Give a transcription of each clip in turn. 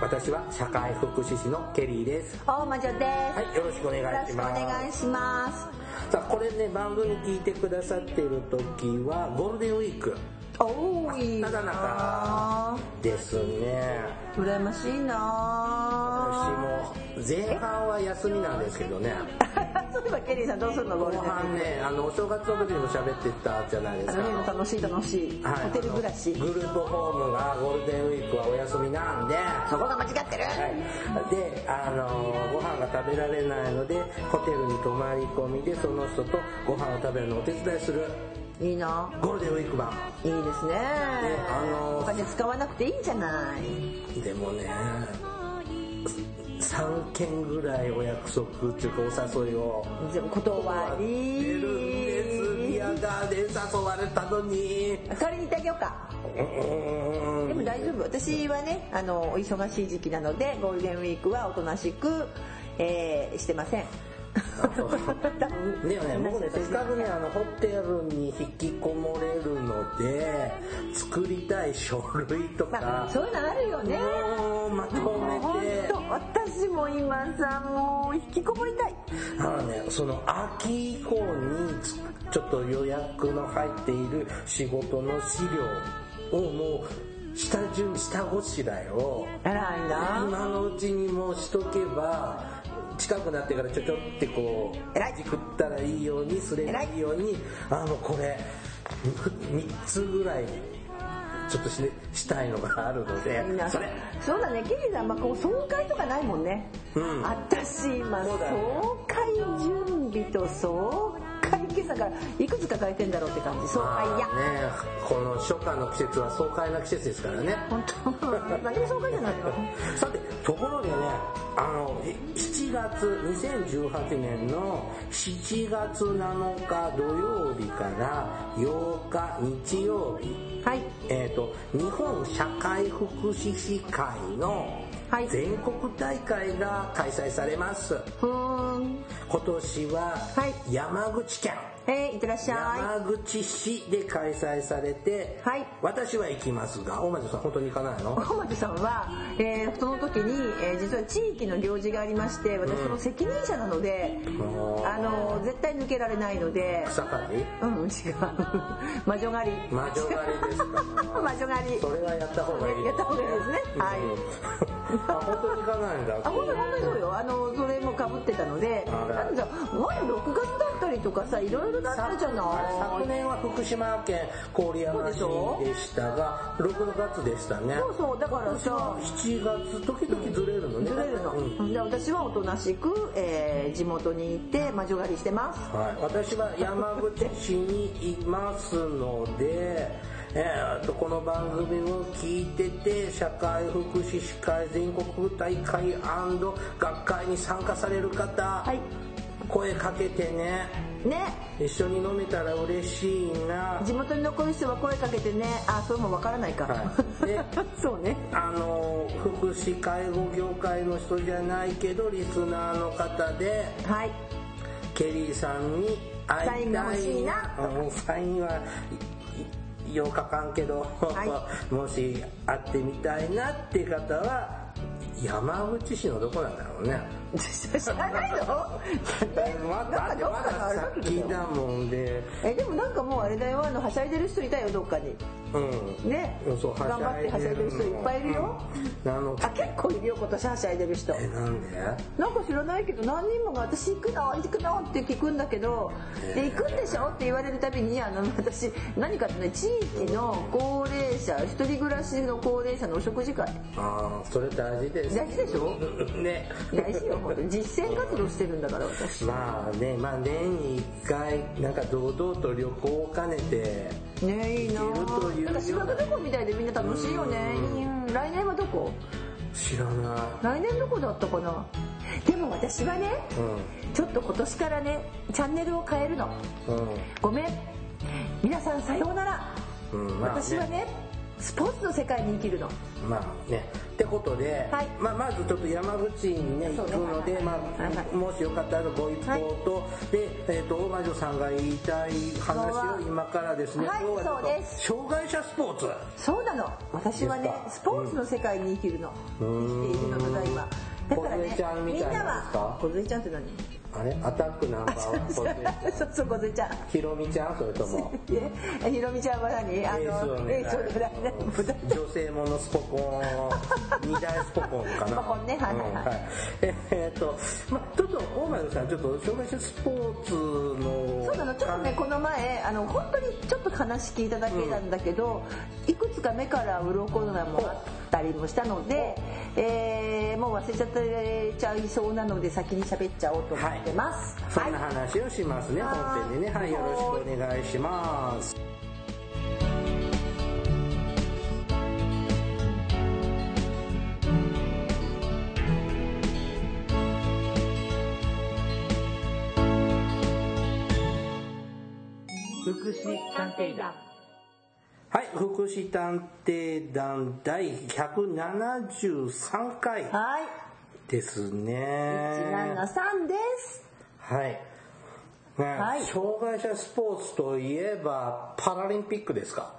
私は社会福祉士のケリーです。大魔女です。はい、よろしくお願いよろしくおします。願いします。さあこれね番組聞いてくださっている時はゴールデンウィークおーいいただ中ですね。羨ましいな私も前半は休みなんですけどね。そういえばケリーさんどうするの？ゴール後デンウィーク。半ねあのお正月の時にも喋ってたじゃないですか。楽しい楽しい。はい。ホテル暮らし。グループホームがゴールデンウィークはお休みなんで。そこが間違ってる？はい、で、あのご飯が食べられないのでホテルに泊まり込みでその人とご飯を食べるのをお手伝いするいいなゴールデンウィーク版いいですね。あのお金使わなくていいんじゃない。でもね3件ぐらいお約束っていうかお誘いを断出り。るんですビアガーで誘われたのに代わりに行ってあげようか。でも大丈夫。私はね、あの、お忙しい時期なので、ゴールデンウィークはおとなしく、えー、してません。でもね、僕ね、せっかくね、あの、ホテルに引きこもれるので、作りたい書類とまかあ、、そういうのあるよね。まとめ本て、当私も今さもう引きこもりたい。あのね、その秋以降につちょっと予約の入っている仕事の資料をもう下準下ごしらえを。今のうちにもうしとけば近くなってからちょちょってこう偉い。じくったらいいようにすればいいようにあのこれ3つぐらいちょっとししたいのがあるのでそれ。そうだね。ケリーさん、まあ、こう総会とかないもんね、うん。私今そうだよね。総会準備と総会今朝からいくつか書いてんだろうって感じ。総会や、まあね。この初夏の季節は爽快な季節ですからね。本当。何も総会じゃないのさてところでねあの7月2018年の7月7日土曜日から8日日曜日。はい。えー、と日本社会福祉士会のはい。全国大会が開催されます、ふーん。今年ははい。山口県、えー、いってらっしゃ山口市で開催されて、はい。私は行きますが大町さん本当に行かないの？い小松さんは、えーその時に、えー実は地域の行事がありまして私その責任者なので、うん。あの絶対抜けられないので草刈り？うん違う。魔女狩り。魔女狩りですか。魔女狩り。それはやった方がいい、ねやった方がいいですね。はい。うんあ本当に行かないんだ。あ本当に本当にそうよ。あのそれもかぶってたのであら。なんだ前6月だったりとかさいろいろじゃない昨年は福島県郡山市でしたが6月でしたね。そうそうだからさ7月時々ずれるのね。ずれるの、うん。で私はおとなしく、えー地元に行って魔女狩りしてます。はい、私は山口市にいますので、えー、とこの番組を聞いてて社会福祉士会全国大会学会に参加される方、はい。声かけてねね。一緒に飲めたら嬉しいな。地元に残る人は声かけてね。あそれもわからないか、はい。で そうね。あの福祉介護業界の人じゃないけどリスナーの方ではい。ケリーさんに会いたいサイ欲しいな。うんサインはいいようかかんけど、は もし会ってみたいなって方は山口市のどこなんだろうね。知らないのまだなんかどっかのあれだけど先だもんで。えでもなんかもうあれだよあのはしゃいでる人いたよどっかに。うん。ね。頑張ってはしゃいでる人いっぱいいるよ。うん。あのあ結構いるよ今年はしゃいでる人。えなんで？なんか知らないけど何人もが私行くの行くのって聞くんだけどで行くんでしょって言われるたびにあの私何かってね地域の高齢者一人暮らしの高齢者のお食事会。ああそれ大事です。大事でしょ？ね大事よ本当実践活動してるんだから私まあねまあ年に1回なんか堂々と旅行を兼ねてねいいななんか修学旅行みたいでみんな楽しいよね来年はどこ知らない来年どこだったかなでも私はねちょっと今年からねチャンネルを変えるのうんごめん皆さんさようなら、うんまあね私はねスポーツの世界に生きるの。まあね。ってことで、はい。まあ、まずちょっと山口にね行くので、まはいはい。あ、もしよかったらご一報と、で、えっと大魔女さんが言いたい話を今からですね、はい今日は障害者スポーツ。そうなの。私はねスポーツの世界に生きるの、生きているのただ今だからねみんなは小ちゃんって何？あれ？アタックナンバーワンそうそう。小ちゃんひろみちゃん？それとも？えひろみちゃんは何？あのースを狙い。女性ものスポコン。二大スポコンかな。スポコンねはいはいはい。うんええーっとま大前さんちょっと障害者スポーツのそうなのちょっとねこの前あの本当にちょっと話聞いただけなんだけど、いくつか目から鱗がもあったりもしたので、えーもう忘れちゃってちゃいそうなので先に喋っちゃおうと思ってます。そんな話をしますね、はい。本編でね。はいよろしくお願いします福祉探偵団。はい福祉探偵団第173回。はい。ですね。173です。はい、ねはい。障害者スポーツといえばパラリンピックですか？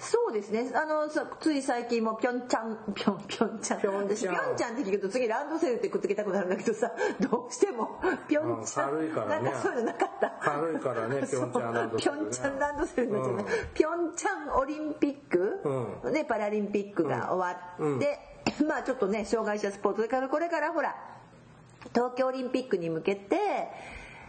そうですね。あの、さつい最近もピョンチャン、ピョン、ピョンチャン。ピョンチャン私ピョンチャンって聞くと次ランドセルってくっつけたくなるんだけどさ、どうしてもピョンチャン。うん軽いからねなんかそういうのなかった。軽いからねピョンチャンランドセルねそうピョンチャンランドセルになっちゃうねうんピョンチャンオリンピック、うで、パラリンピックが終わって、まあちょっとね、障害者スポーツ。からこれからほら、東京オリンピックに向けて、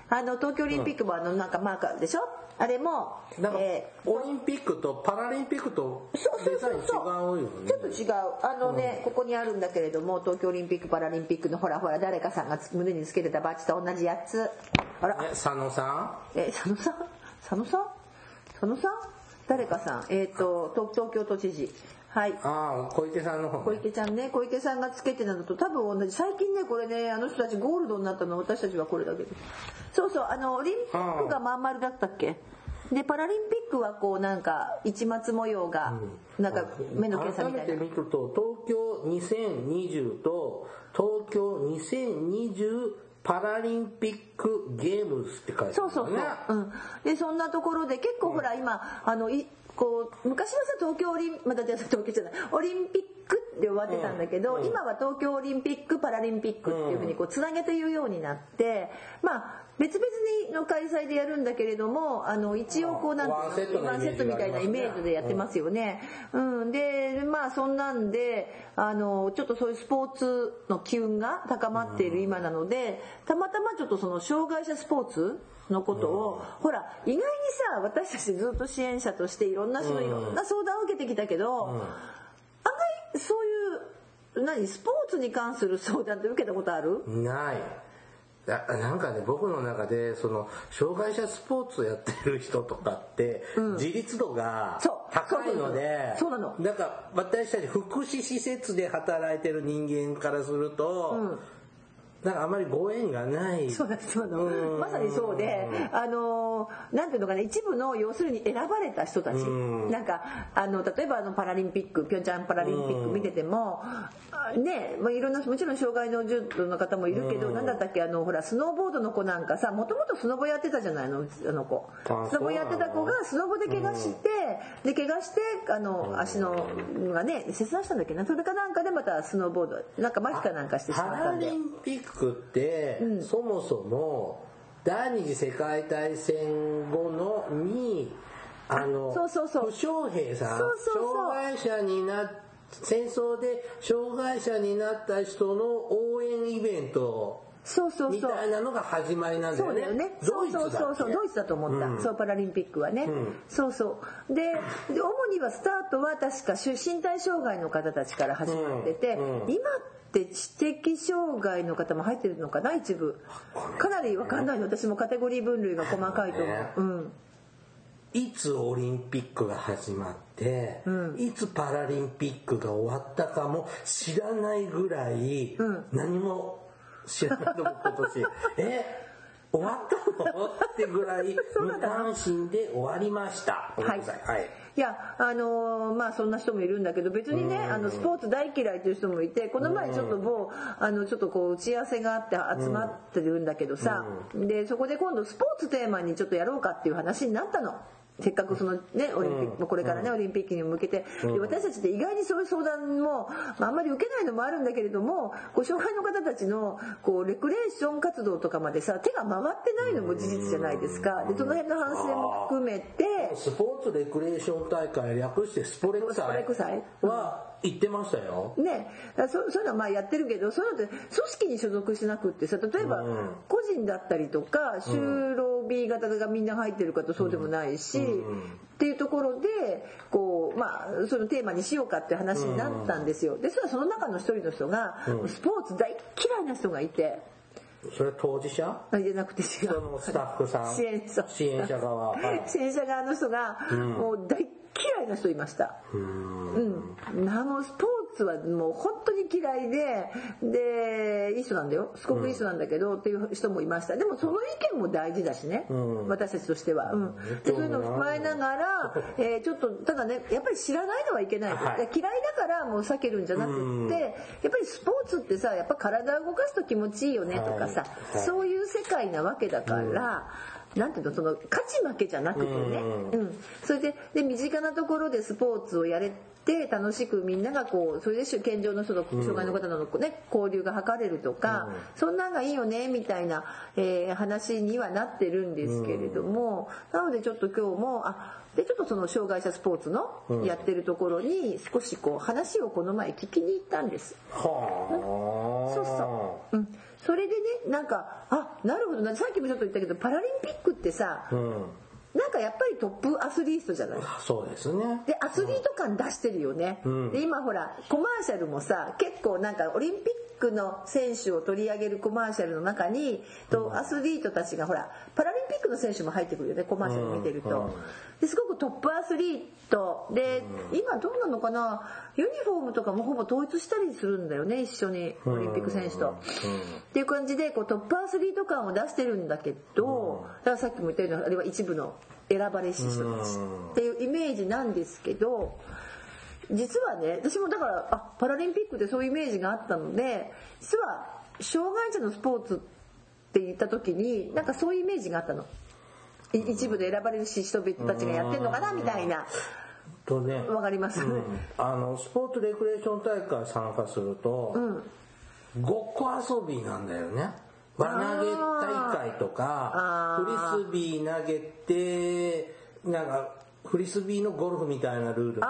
あの、東京オリンピックもあの、なんかマーカーでしょ？あれも、なんか、えーオリンピックとパラリンピックとそうそうデザイン違そうよね。ちょっと違う。あのね、ここにあるんだけれども東京オリンピック・パラリンピックのほらほら誰かさんがつ胸につけてたバッジと同じやつ。あら。ね佐野さえ佐野さん？佐野さん？佐野さん？誰かさん？えっ、と東東京都知事はい。んああ小池さんの方小池ちゃんね小池さんがつけてたのと多分同じ。最近ねこれねあの人たちゴールドになったの。私たちはこれだけです。そうそうあのオリンピックがまん丸だったっけ？でパラリンピックはこうなんか市松模様がなんか目の検査みたいな。改めて見ると東京2020と東京2020パラリンピックゲームズって書いてあるそうそうそう、ねうん、でそんなところで結構ほら今あのいこう昔はさ東京オリンまた東京じゃないオリンピックで終わってたんだけど、今は東京オリンピック・パラリンピックっていうふうにこうつなげて言うようになってまあ別々にの開催でやるんだけれどもあの一応こうなんていうのワンセットみたいなイメージでやってますよね。うん、でまあそんなんであのちょっとそういうスポーツの機運が高まっている今なのでたまたまちょっとその障害者スポーツのことを、ほら意外にさ私たちずっと支援者としていろんな人のいろんな相談を受けてきたけど、案外そういう何スポーツに関する相談って受けたことある？ない。ななんかね僕の中でその障害者スポーツをやってる人とかって、自立度が高いのでそうなの。なんか私たち福祉施設で働いてる人間からすると、なんかあまりご縁がない。そうだそうだ。うん。まさにそうであのなんていうのかな一部の要するに選ばれた人たち。うん。なんかあの例えばあのパラリンピックピョンチャンパラリンピック見ててもあねまあいろんなもちろん障害の重度の方もいるけどなんだったっけあのほらスノーボードの子なんかさもともとスノボやってたじゃないのあの子。あスノボやってた子がスノボで怪我してで怪我してあの足のがね切断したんだっけなそれかなんかでまたスノーボードなんか麻痺かなんかしてしまったんでリンピックって、そもそも第二次世界大戦後のにあのそうそうそう。負傷兵さんそうそうそう。障害者になっ戦争で障害者になった人の応援イベントそうそうそう。みたいなのが始まりなんだよね。そうだよね。ドそうイツだっけ？そうそうそうドイツだと思った。うん。そうパラリンピックはね。そうそう。でで主にはスタートは確か身体障害の方たちから始まってて、うん。うん。今って知的障害の方も入ってるのかな一部。かなりわかんないの私もカテゴリー分類が細かいと思ねう。うん。いつオリンピックが始まって、いつパラリンピックが終わったかも知らないぐらい、何も知らないと思う今年 え？終わったの？ってぐらい無関心で終わりました。ごめんなさい。はい。いやあのーまあそんな人もいるんだけど別にねあのスポーツ大嫌いという人もいてこの前ちょっと某あのちょっとこう打ち合わせがあって集まってるんだけどさでそこで今度スポーツテーマにちょっとやろうかっていう話になったの。せっかくそのねオリンピックこれからねオリンピックに向けて。で私たちって意外にそういう相談もまああんまり受けないのもあるんだけれどもこう障害の方たちのこうレクレーション活動とかまでさ手が回ってないのも事実じゃないですか。でその辺の反省も含めて。スポーツレクレーション大会略してスポレク祭祭は行ってましたよ。ね、そそういうのはまあやってるけどそういうのって組織に所属しなくってさ例えば個人だったりとか就労 B 型がみんな入ってるかとそうでもないし、っていうところでこうまあそのテーマにしようかって話になったんですよ。でそその中の一人の人がスポーツ大嫌いな人がいて。それ当事者？あじゃなくて。違そのうスタッフさん。支援者。支援者側。はい。支援者側の人がもう大嫌いな人いました。うん。なもうスポーツはもう本当に嫌いででいい人なんだよ。すごくいい人なんだけど、っていう人もいました。でもその意見も大事だしね、私たちとしては、うん、でそういうのを踏まえながら、えーちょっとただねやっぱり知らないのはいけない、はい。嫌いだからもう避けるんじゃなくって、やっぱりスポーツってさやっぱ体を動かすと気持ちいいよねとかさ、はい。はい。そういう世界なわけだから、なんていうのその勝ち負けじゃなくてね、うん。それでで身近なところでスポーツをやれて楽しくみんながこうそれで健常の人と障害の方の、ね、交流が図れるとか、そんなんがいいよねみたいな、えー話にはなってるんですけれども、なのでちょっと今日もあでちょっとその障害者スポーツのやってるところに少しこう話をこの前聞きに行ったんです。はあ。そうそう。うん。それでね、なんか、あ、なるほどな。さっきもちょっと言ったけど、パラリンピックってさ、うん。なんかやっぱりトップアスリートじゃない？そうですね。で、アスリート感出してるよね。で、今ほら、コマーシャルもさ、結構なんかオリンピックの選手を取り上げるコマーシャルの中に、とアスリートたちがほら、パラリンピックの選手も入ってくるよね、コマーシャル見てると。ですごくトップアスリート。で、今どうなのかな？ユニフォームとかもほぼ統一したりするんだよね、一緒に、オリンピック選手と。っていう感じで、こうトップアスリート感を出してるんだけど、だからさっきも言ったように、あれは一部の選ばれし人たちっていうイメージなんですけど、実はね私もだからあパラリンピックでそういうイメージがあったので実は障害者のスポーツって言った時になんかそういうイメージがあったの。い一部で選ばれるし人たちがやってんのかなみたいな。とね。わかります、うん。あのスポーツレクレーション大会参加すると、ごっこ遊びなんだよね。輪投げ大会とかあフリスビー投げてなんかフリスビーのゴルフみたいなルールとか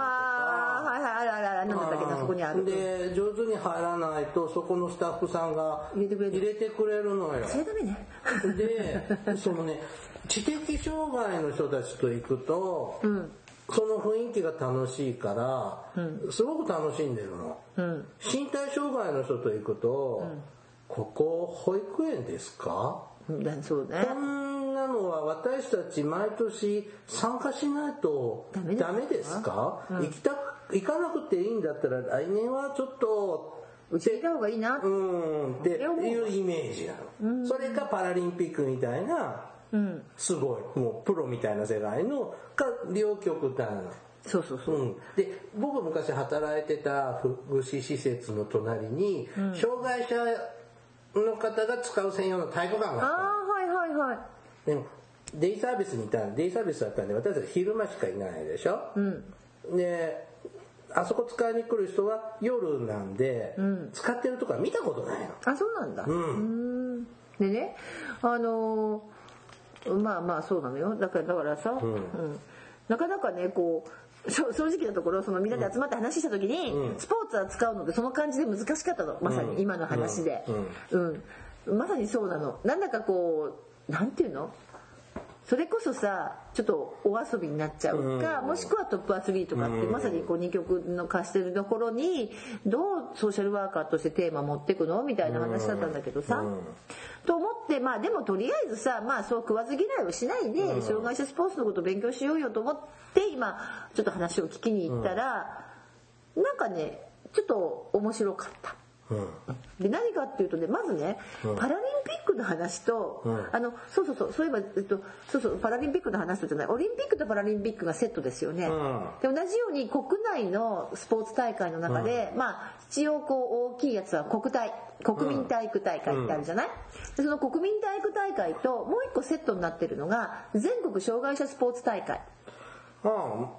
あるあるある何だったっけなそこにある。で上手に入らないとそこのスタッフさんが入れてくれるのよ。それダメね。でそのね 知的障害の人たちと行くと、その雰囲気が楽しいから、すごく楽しんでるの、身体障害の人と行くと、ここ保育園ですか？そうね。なのは私たち毎年参加しないとダメですか？ダメですか、行きたく行かなくていいんだったら来年はちょっとうちにいた方がいいなうんっていうイメージなの、それかパラリンピックみたいな、すごいもうプロみたいな世界のか両極端。なそうそうそう。うん、で僕昔働いてた福祉施設の隣に、障害者の方が使う専用の体育館があったの。ああはいはいはい。でもデイサービスにいたデイサービスだったんで私たち昼間しかいないでしょ、であそこ使いに来る人は夜なんで、使ってるとこは見たことないの。あそうなんだ。うん。でねあのーまあまあそうなのよ。だからだからさ、うん。なかなかねこうそ正直なところそのみんなで集まって話した時に、スポーツ扱うのってその感じで難しかったの。まさに今の話で、うん。まさにそうなの。なんだかこうなんていうの？それこそさちょっとお遊びになっちゃうか、もしくはトップアスリートかって、まさにこう二極の化してるところにどうソーシャルワーカーとしてテーマ持ってくの？みたいな話だったんだけどさ、と思ってまあでもとりあえずさまあそう食わず嫌いをしないで、障害者スポーツのことを勉強しようよと思って今ちょっと話を聞きに行ったら、なんかねちょっと面白かった。で何かっていうとねまずね、パラリンピックの話と、あのそうそうそうそういえば、えっと、そうそうパラリンピックの話とじゃない。オリンピックとパラリンピックがセットですよね、で同じように国内のスポーツ大会の中で、まあ一応こう大きいやつは国体国民体育大会ってあるじゃない、でその国民体育大会ともう一個セットになってるのが全国障害者スポーツ大会。ああ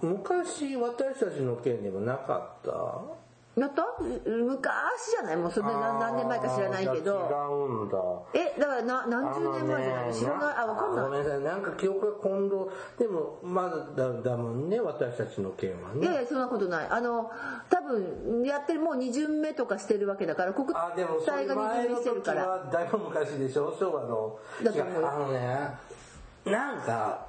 昔私たちの県でもなかった？やった？昔じゃない？もうそれ何何年前か知らないけど。違うんだ。えだからな何十年前じゃない？の知らない？あ分かんない。ごめんなさい。なんか記憶が混同。でもまだだだもんね私たちの県はいねやいやそんなことない。あの多分やってるもう2巡目とかしてるわけだから国体が2巡目してるから。だいぶ昔でしょ？昭和の。だとあのねなんか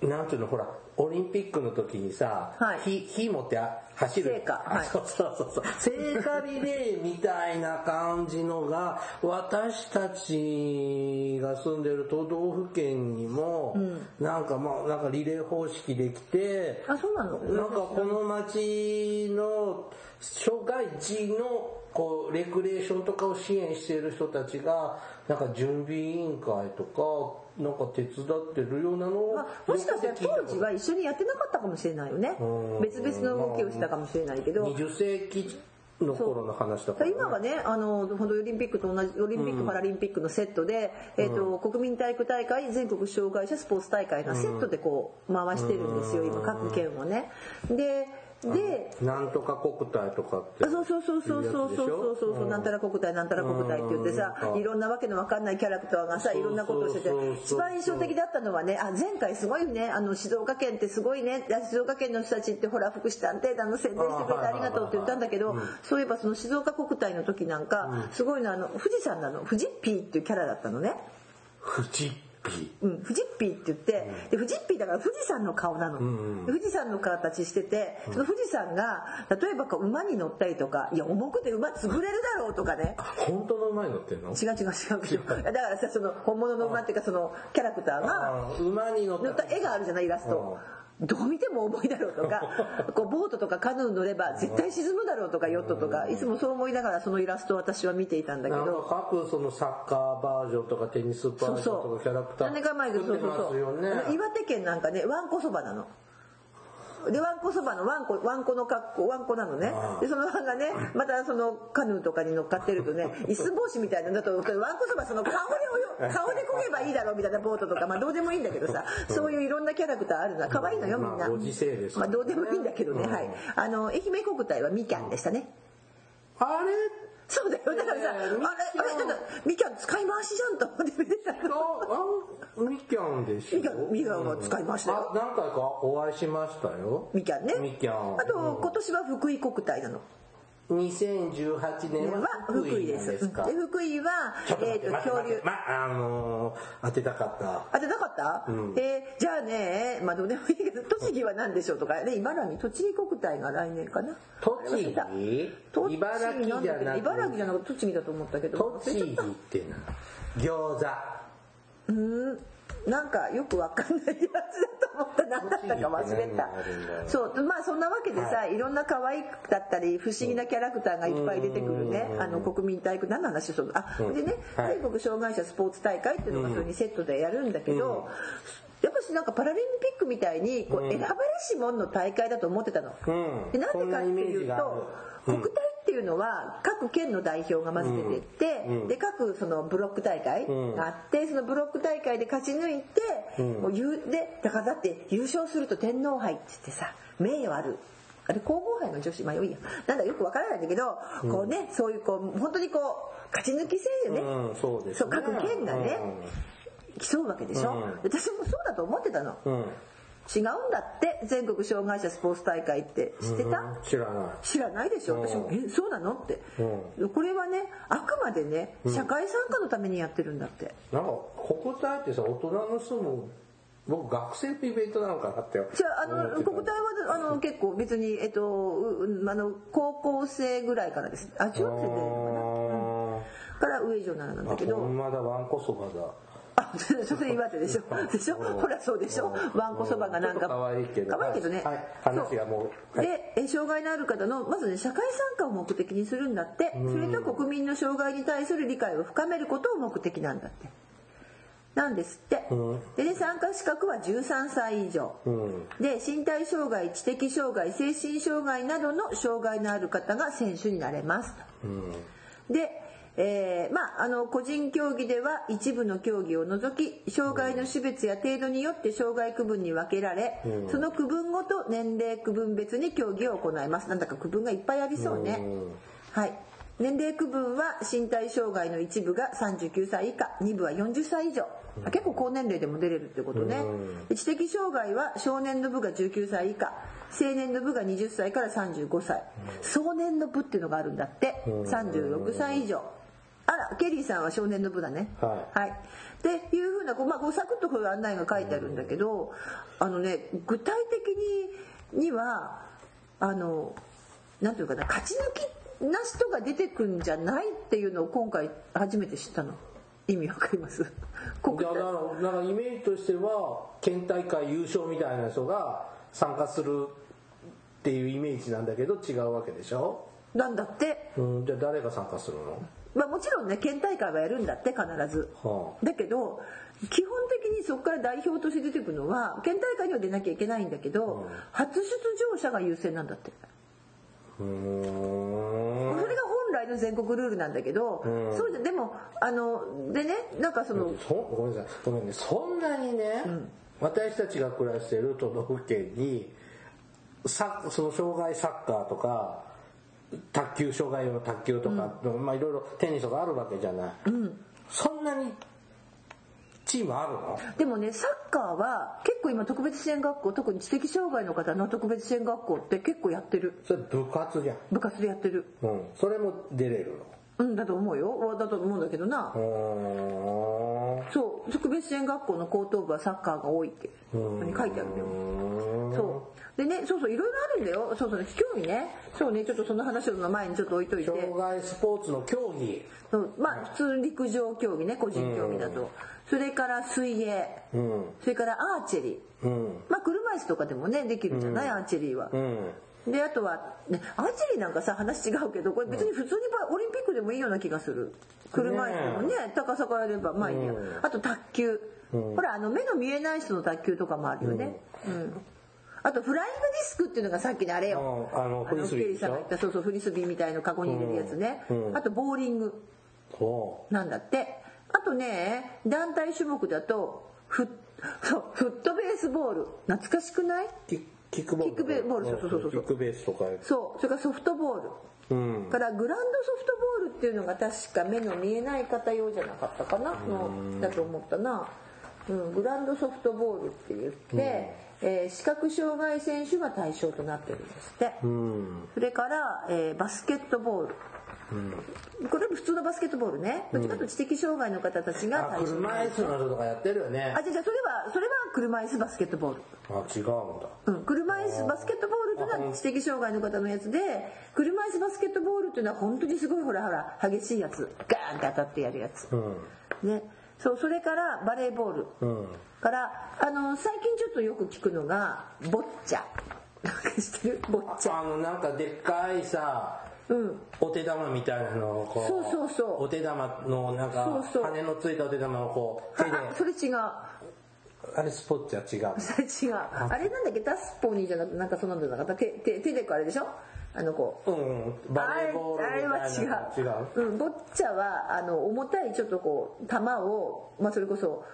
なんていうの？ほらオリンピックの時にさ、はい。火火持ってあ走る。聖火はい。あそうそうそうそう。聖火リレーみたいな感じのが私たちが住んでる都道府県にも、なんかまあなんかリレー方式できてあそうなの？なんかこの町の障害児のこうレクレーションとかを支援している人たちがなんか準備委員会とかなんか手伝ってるようなの？をまあ、もしかしたら当時は一緒にやってなかったかもしれないよね。うん。別々の動きをしたかもしれないけど。20世紀の頃の話だから、ね、今はねあの本当オリンピックと同じオリンピック・パラリンピックのセットで、えーと国民体育大会全国障害者スポーツ大会がセットでこう回してるんですよ今各県をね。ででなんとか国体とかってあそうそうそうそうそうそうそうそうそう、うん。なんたら国体なんたら国体って言ってさ、うん。いろんなわけのわかんないキャラクターがさいろんなことをしてて一番印象的だったのはねあ前回すごいねあの静岡県ってすごいね静岡県の人たちってほら福祉探偵団の宣伝してくれてありがとうって言ったんだけど、そういえばその静岡国体の時なんか、すごいのあの富士山なの富士ッピーっていうキャラだったのね。フジッピうん、富士ッピーって言って、で富士ッピーだから富士山の顔なの、で富士山の形しててその富士山が例えばこう馬に乗ったりとかいや重くて馬潰れるだろうとかね。本当の馬に乗ってんの？違う違う違う。違うだからさその本物の馬っていうかそのキャラクターがあ馬に乗った。絵があるじゃないイラストどう見ても重いだろうとか こうボートとかカヌー乗れば絶対沈むだろうとかヨットとかいつもそう思いながらそのイラストを私は見ていたんだけど。か各そのサッカーバージョンとかテニスバージョンとかキャラクター何年か前でそうそうねそう。岩手県なんかねわんこそばなのでわんこそばのわんこわんこの格好わんこなのね。でそのわんがねまたそのカヌーとかに乗っかってるとね 椅子帽子みたいなのだとわんこそばその 顔で泳顔で漕げばいいだろうみたいなボートとかまあどうでもいいんだけどさそう。いういろんなキャラクターあるの可愛いのよみんな。まあご時世ですまあどうでもいいんだけどねはい。あの愛媛国体はみきゃんでしたね。あれそうだよだからさあれあれみきゃん。だってみきゃん使い回しじゃんと思って見てたああみきゃんでしょ。みきゃんは使いましたよ。あ何回かお会いしましたよ。みきゃんね。みきゃんあと今年は福井国体なの2018年はは福井です。すかで福井はえっと待って待って恐竜。まあのー当てたかった。当てなかった、えーじゃあねまあどうでもいいけど栃木は何でしょうとか。で茨城栃木国体が来年かな。栃木？栃木茨城じゃなく茨城じゃなくて栃木だと思ったけど。栃木ってな。餃子。うんなんかよくわかんないやつだと思った何だった。か忘れたそうまあそんなわけでさ、い、ろんな可愛くだったり不思議なキャラクターがいっぱい出てくるね、あの国民体育何の話そうあ、でね、はい。全国障害者スポーツ大会っていうのがそれにセットでやるんだけど、やっぱしなんかパラリンピックみたいにこう選ばれし者の大会だと思ってたの。うん。でなんでかっていうと国体いうのは各県の代表がまず出てって、で各そのブロック大会があって、そのブロック大会で勝ち抜いて、もう言うでだからだって優勝すると天皇杯って言ってさ名誉ある。あれ皇后杯の女子まあいいや。なんだよくわからないんだけど、こうねそういうこう本当にこう勝ち抜き戦よね、うんそうですね。各県がね、競うわけでしょ、うん。私もそうだと思ってたの、うん違うんだって全国障害者スポーツ大会って。知ってた、うん知らない。知らないでしょ？私も「えそうなの?」って、これはねあくまでね社会参加のためにやってるんだって、なんか国体ってさ大人の人も僕学生のイベントなのかなってじゃああの国体はあの結構別に、えっと、ううあの高校生ぐらいからです。あ中学生で出るのかな、うんから上以上ならなんだけど。あほんまだわんこそばだああそれ岩手でしょ。でしょ。ほらそうでしょ。わんこそばがなんか。可愛いけど。可愛いけどね、はい、話がもう、はい、でえ障害のある方のまずね社会参加を目的にするんだって。それと国民の障害に対する理解を深めることを目的なんだって。なんですって、でね参加資格は13歳以上、で身体障害知的障害精神障害などの障害のある方が選手になれます、でえーまあ、あの個人競技では一部の競技を除き障害の種別や程度によって障害区分に分けられ、その区分ごと年齢区分別に競技を行います。なんだか区分がいっぱいありそうね、はい。年齢区分は身体障害の一部が39歳以下2部は40歳以上。結構高年齢でも出れるってことね。知的障害は少年の部が19歳以下青年の部が20歳から35歳。壮年の部っていうのがあるんだって。36歳以上あらケリーさんは少年の部だね。はい、はい、っていうふうなこう、まあ、こうサクッとこういう案内が書いてあるんだけどあのね具体的ににはあのなんていうかな勝ち抜きな人が出てくんじゃないっていうのを今回初めて知ったの。意味わかります？国だからなんかイメージとしては県大会優勝みたいな人が参加するっていうイメージなんだけど違うわけでしょ？なんだって、うんじゃあ誰が参加するの？まあ、もちろんね県大会はやるんだって必ず。はだけど基本的にそこから代表として出てくるのは県大会には出なきゃいけないんだけど、初出場者が優先なんだって。それが本来の全国ルールなんだけど、そうじゃでもあのでねなんかその、そごめんなさい。ごめんね。そんなにね、私たちが暮らしている都道府県にさその障害サッカーとか卓球障害用の卓球とか、まあいろいろテニスとかあるわけじゃない、そんなにチームあるの？でもねサッカーは結構今特別支援学校特に知的障害の方の特別支援学校って結構やってる。それ部活じゃん、部活でやってる。うん、それも出れるうんだと思うよ。だと思うんだけどな、そう。特別支援学校の高等部はサッカーが多いって。書いてあるんだよそう。でねそうそういろいろあるんだよ。そうそう興味ね。そうねちょっとその話の前にちょっと置いといて。障害スポーツの競技。そう。まあ普通陸上競技ね個人競技だと、それから水泳、うん。それからアーチェリー、うん。まあ車椅子とかでもねできるじゃない、アーチェリーは、うんであとは、ね、アーチェリーなんかさ話違うけどこれ別に普通にオリンピックでもいいような気がする。車椅子でもね高さからやればまあいいや、あと卓球、ほらあの目の見えない人の卓球とかもあるよね、うん。あとフライングディスクっていうのがさっきのあれよ、うん。あのフリスビーが言ったそうそうフリスビーみたいのカゴに入れるやつね、あとボーリング。ほなんだって。あとね団体種目だとフッ フットベースボール。懐かしくない？うキキックボールキックベボールそうそうそうそう。キックベースとか。そうそれからソフトボール。うん。からグランドソフトボールっていうのが確か目の見えない方用じゃなかったかな。のだと思ったな、うん、グランドソフトボールって言って、えー視覚障害選手が対象となってるんですって、うん。それから、えーバスケットボール、これ普通のバスケットボールね。どっちかと知的障害の方たちがあ対象車椅子の人とかやってるよね。あじゃあじゃあそれはそれは車椅子バスケットボール。あ違うんだ。うん、車椅子バスケットボールというのは知的障害の方のやつで車椅子バスケットボールっていうのは本当にすごいほらほら激しいやつガーンって当たってやるやつ、うん。ね。そうそれからバレーボール、うん。からあの最近ちょっとよく聞くのがボッチャ。知ってる？ボッチャ。あのなんかでっかいさうん。お手玉みたいなのをこうそうそうそう。お手玉のなんかそうそう。羽のついたお手玉をこう手で。あそれ違う。あれスポッチは違うそれ違う。あれなんだっけ？ダスポニーじゃなくてなんかそんなんじゃなかった手手手でこうあれでしょ？あのこううんうん。バレーボールみたいなあれは違う。違ううん、ボッチャはあの重たいちょっとこう球を、まあ、それこそ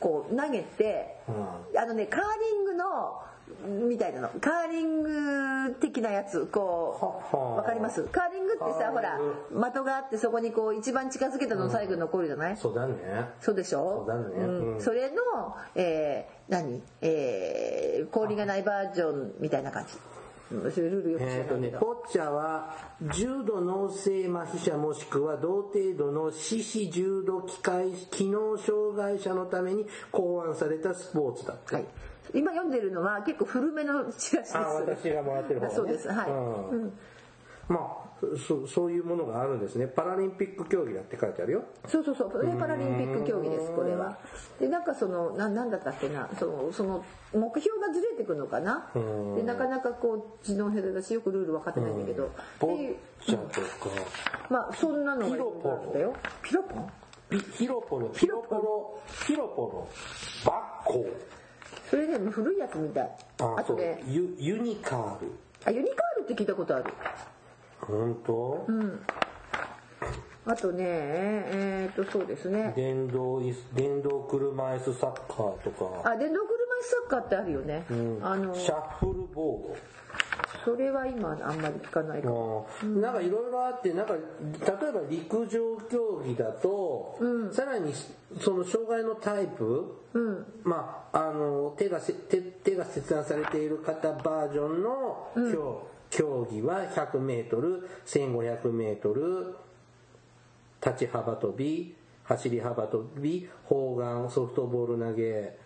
こう投げて、あのねカーリングのみたいなの。カーリング的なやつこう。わかります？カーリングってさほら的があってそこにこう一番近づけたの最後に残るじゃない、そうだね。そうでしょ？そうだね。ん。うん。それの、えー何、えー氷がないバージョンみたいな感じ。えーとね、ポッチャは重度脳性麻痺者もしくは同程度の四肢重度機械機能障害者のために考案されたスポーツだって、はい、今読んでるのは結構古めのチラシです。あ私がもらってる方、ね、そうです。はい、うん。うん。まあそそういうものがあるんですね。パラリンピック競技だって書いてあるよ。そうそうそう。それパラリンピック競技ですこれは。でなんかそのななんだったっけな。そのその目標がずれてくのかな。でなかなかこう知能減るだしよくルール分かってないんだけど。ボッでチャとか。まあそんなのがいろいろあったよ。ピロポン？ピヒロポロ。ヒロポロ。ヒロポロ。バッコそれね古いやつみたい。あとねユユニカール。あユニカールって聞いたことある。本当、あとねえーっとそうですね。電動電動車椅子サッカーとか。あ電動車椅子サッカーってあるよね、あのシャッフルボードそれは今あんまり聞かないかも。なんかいろいろあってなんか例えば陸上競技だと、さらにその障害のタイプ、まああの手がせ手手が切断されている方バージョンの競,、競技は 100m1500m 立ち幅跳び走り幅跳び砲丸ソフトボール投げ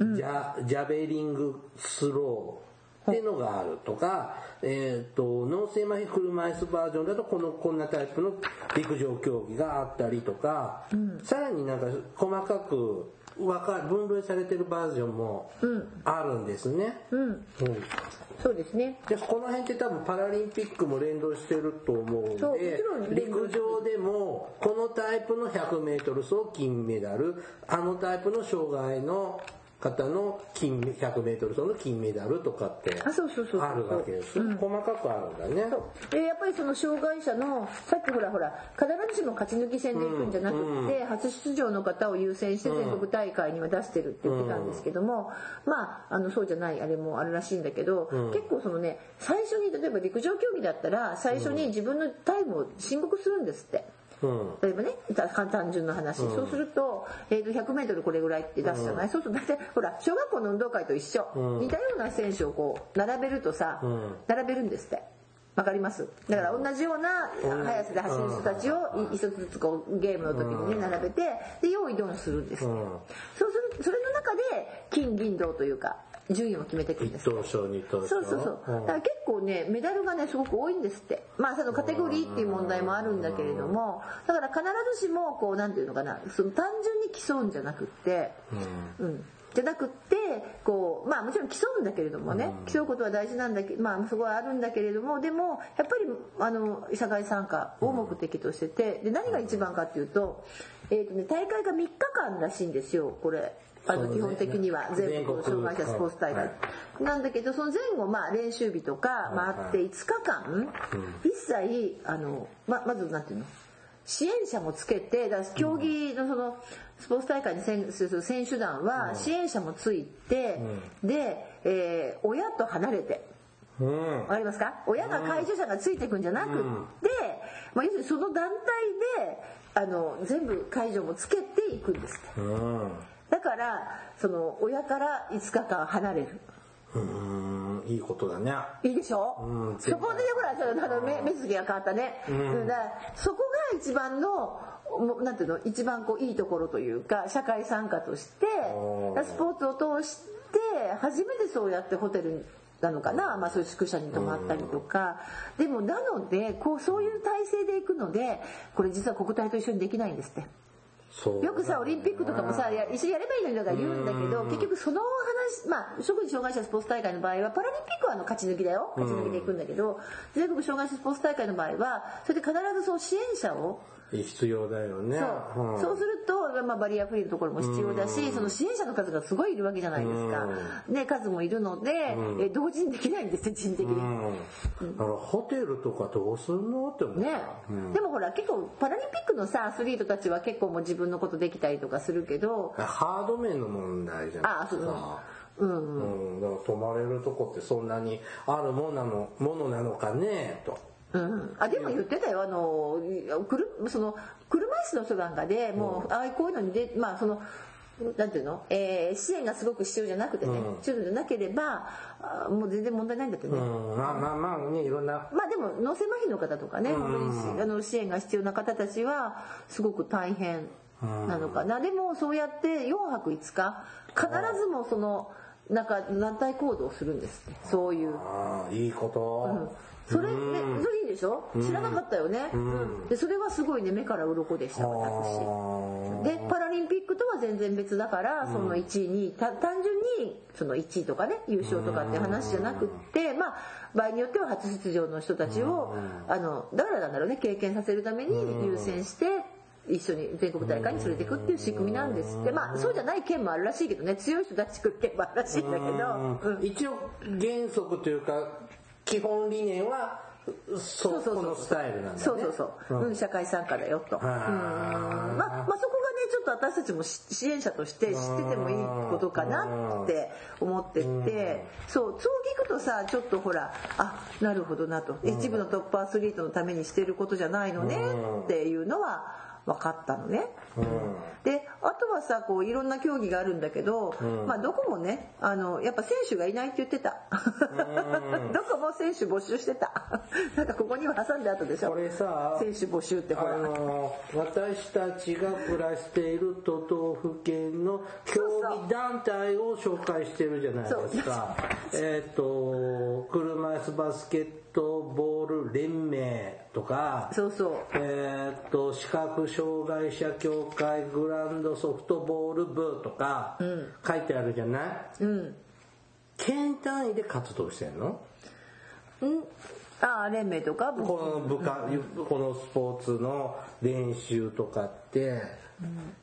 ジャジャベリングスローっていうのがあるとか、えっ、と、脳性麻痺車椅子バージョンだとこの、こんなタイプの陸上競技があったりとか、さらになんか細かくわか分類されてるバージョンもあるんですね。うん。そうですね。でこの辺って多分パラリンピックも連動してると思うんで陸上でもこのタイプの 100m 走金メダルあのタイプの障害の方の金 100m 走の金メダルとかってあそうそうそうあるわけです、細かくあるんだね。でやっぱりその障害者のさっきほらほら必ずしも勝ち抜き戦で行くんじゃなくって、初出場の方を優先して全国大会には出してるって言ってたんですけども、まああのそうじゃないあれもあるらしいんだけど、結構そのね最初に例えば陸上競技だったら最初に自分のタイムを申告するんですって。うん。例えばねた単純な話、そうすると,、えー、と 100m これぐらいって出すじゃない、そうすると大体ほら小学校の運動会と一緒、似たような選手をこう並べるとさ、並べるんですって。わかります？だから同じような速さで走る人たちをい一つずつこうゲームの時にね並べてで用意ドンするんですって、そうするそれの中で金銀銅というか順位を決めていくんです一等賞二等賞そうそうそう。だから結構ね、メダルがね、すごく多いんですって。まあ、そのカテゴリーっていう問題もあるんだけれども、だから必ずしも、こう、なんていうのかな、その単純に競うんじゃなくって、うん。じゃなくって、こう、まあもちろん競うんだけれどもね、競うことは大事なんだけど、まあすごいあるんだけれども、でも、やっぱり、あの、社会参加を目的としてて、で、何が一番かっていうと、えっ、とね、大会が3日間らしいんですよ、これ。あの基本的には全国障害者スポーツ大会、なんだけどその前後まあ練習日とか、まあ、あって5日間、一切あのままずなんていうの？支援者もつけてだ競技のそのスポーツ大会に選する選手団は支援者もついて、で、えー親と離れて。うん。わかりますか？親が介助者がついていくんじゃなくって、まあ、要するにその団体であの全部介助もつけていくんですって。うんだからその親から5日間離れる。うんいいことだね。いいでしょ、うんそこでほらあの目目つきが変わったね、うん、だそこが一番のなんていうの？一番こういいところというか社会参加としてスポーツを通して初めてそうやってホテルなのかな、まあ、そういう宿舎に泊まったりとか、でもなのでこうそういう体制で行くのでこれ実は国体と一緒にできないんですって。よくさオリンピックとかもさや一緒にやればいいのにとか言うんだけど結局その話まあ特に障害者スポーツ大会の場合はパラリンピックはあの勝ち抜きだよ。勝ち抜きで行くんだけど全国障害者スポーツ大会の場合はそれで必ずそう支援者を必要だよね。そう,、ん。そうすると、まあ、バリアフリーのところも必要だしその支援者の数がすごいいるわけじゃないですか、ね、数もいるので、え同時にできないんですよ人的に。うん。だからホテルとかどうすんのって思う。ね、でもほら結構パラリンピックのさアスリートたちは結構もう自分のことできたりとかするけどハード面の問題じゃないあそうさうん。うん、だから泊まれるとこってそんなにあるもんなのものなのかねとうん、あでも言ってたよ。あのくるその車椅子の人なんかでもう、ああこういうのにでまあそのなんていうの、えー支援がすごく必要じゃなくてね、必要じゃなければあもう全然問題ないんだってね、うん。まあまあまあねいろんな。まあでも脳性麻痺の方とかね、本当にしあの支援が必要な方たちはすごく大変なのかな、でもそうやって4泊5日必ずもそのなんか団体行動をするんですって。そういう。ああいいこと、それでそれいいいでしょ？知らなかったよね、うん。でそれはすごいね目から鱗でした私。でパラリンピックとは全然別だからその1位にた単純にその1位とかね優勝とかって話じゃなくってまあ場合によっては初出場の人たちをあのだからなんだろうね経験させるために優先して一緒に全国大会に連れていくっていう仕組みなんですって。まあそうじゃない県もあるらしいけどね強い人たち来る県もあるらしいんだけど、うん。一応原則というか基本理念はそこのスタイルなんだね。そうそうそう、うん、社会参加だよと。うん。まあ、まあそこがねちょっと私たちもし支援者として知っててもいいことかなって思ってて、そうそう聞くとさちょっとほらあなるほどなと。一部のトップアスリートのためにしてることじゃないのねっていうのは分かったのね。であとはさこういろんな競技があるんだけど、まあどこもねあのやっぱ選手がいないって言ってた。どこも選手募集してた。なんかここには挟んであったでしょ。これさ選手募集ってほら。あの私たちが暮らしている都道府県の競技団体を紹介してるじゃないですか。えっと車椅子バスケットボール連盟とか、そうそう。えっと視覚障害者協会グランドソフトボール部とか書いてあるじゃない？うん。県単位で活動してんの？うん？ああ連盟とか。この部下、このスポーツの練習とかって、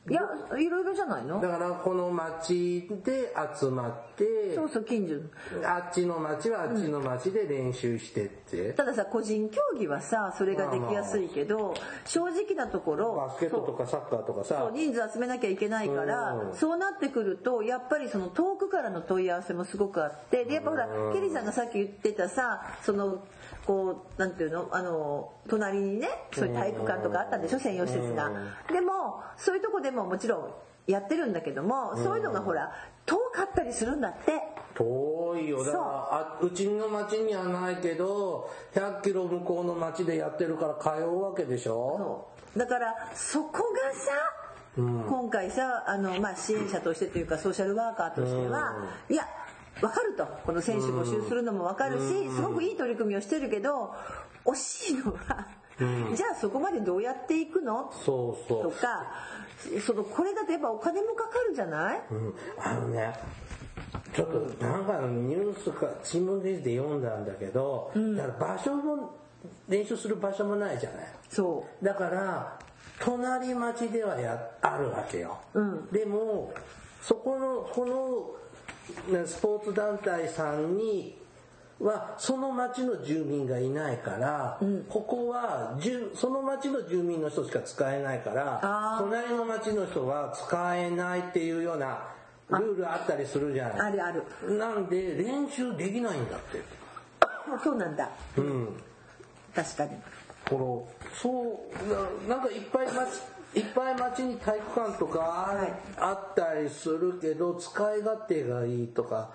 いやいろいろじゃないの？だ。からこの町で集まってそうそう近所。あっちの町はあっちの町で練習してって、たださ個人競技はさそれができやすいけど正直なところバスケットとかサッカーとかさ。人数集めなきゃいけないから、うん。そうなってくるとやっぱりその遠くからの問い合わせもすごくあってでやっぱほら、ケリーさんがさっき言ってたさそのこうなんていうの？あの隣にねそういう体育館とかあったんでしょ？専用施設が。でもそういうとこでももちろんやってるんだけども、そういうのがほら遠かったりするんだって。遠いよ。だからあうちの町にはないけど100キロ向こうの町でやってるから通うわけでしょ？そう。だからそこがさ、今回さあの、まあ、支援者としてというかソーシャルワーカーとしては、いや分かると。この選手募集するのも分かるし、すごくいい取り組みをしてるけど惜しいのは、じゃあそこまでどうやっていくの？そうそう。とかそのこれだとやっぱお金もかかるじゃない、うん。あのねちょっとなんかのニュースか新聞記事で読んだんだけど、だから場所も練習する場所もないじゃない。そだから隣町ではやあるわけよ、でもそこのこのねスポーツ団体さんにはその町の住民がいないから、ここは住その町の住民の人しか使えないから隣の町の人は使えないっていうようなルールあったりするじゃうないあるある。なんで練習できないんだって。そうなんだ。うん。確かに。このそうななんかいっぱい町いっぱい街に体育館とか,、あったりするけど使い勝手がいいとか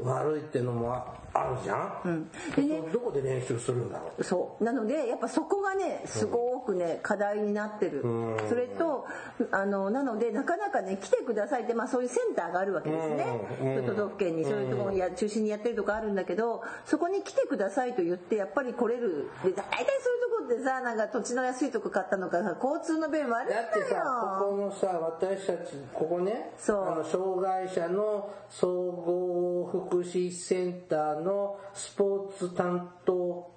悪いっていうのもああるじゃん、でねどこで練習するんだろう？そう。なのでやっぱそこがねすごくね課題になってる。それとあのなのでなかなかね来てくださいってまあそういうセンターがあるわけですね。うん。都道府県にそういうところにや中心にやってるとこあるんだけどそこに来てくださいと言ってやっぱり来れる。で大体そういうとこってさなんか土地の安いとこ買ったのかさ交通の便悪いんだよ。だってさここのさ私たちここねそう。あの障害者の総合福祉センターのスポーツ担当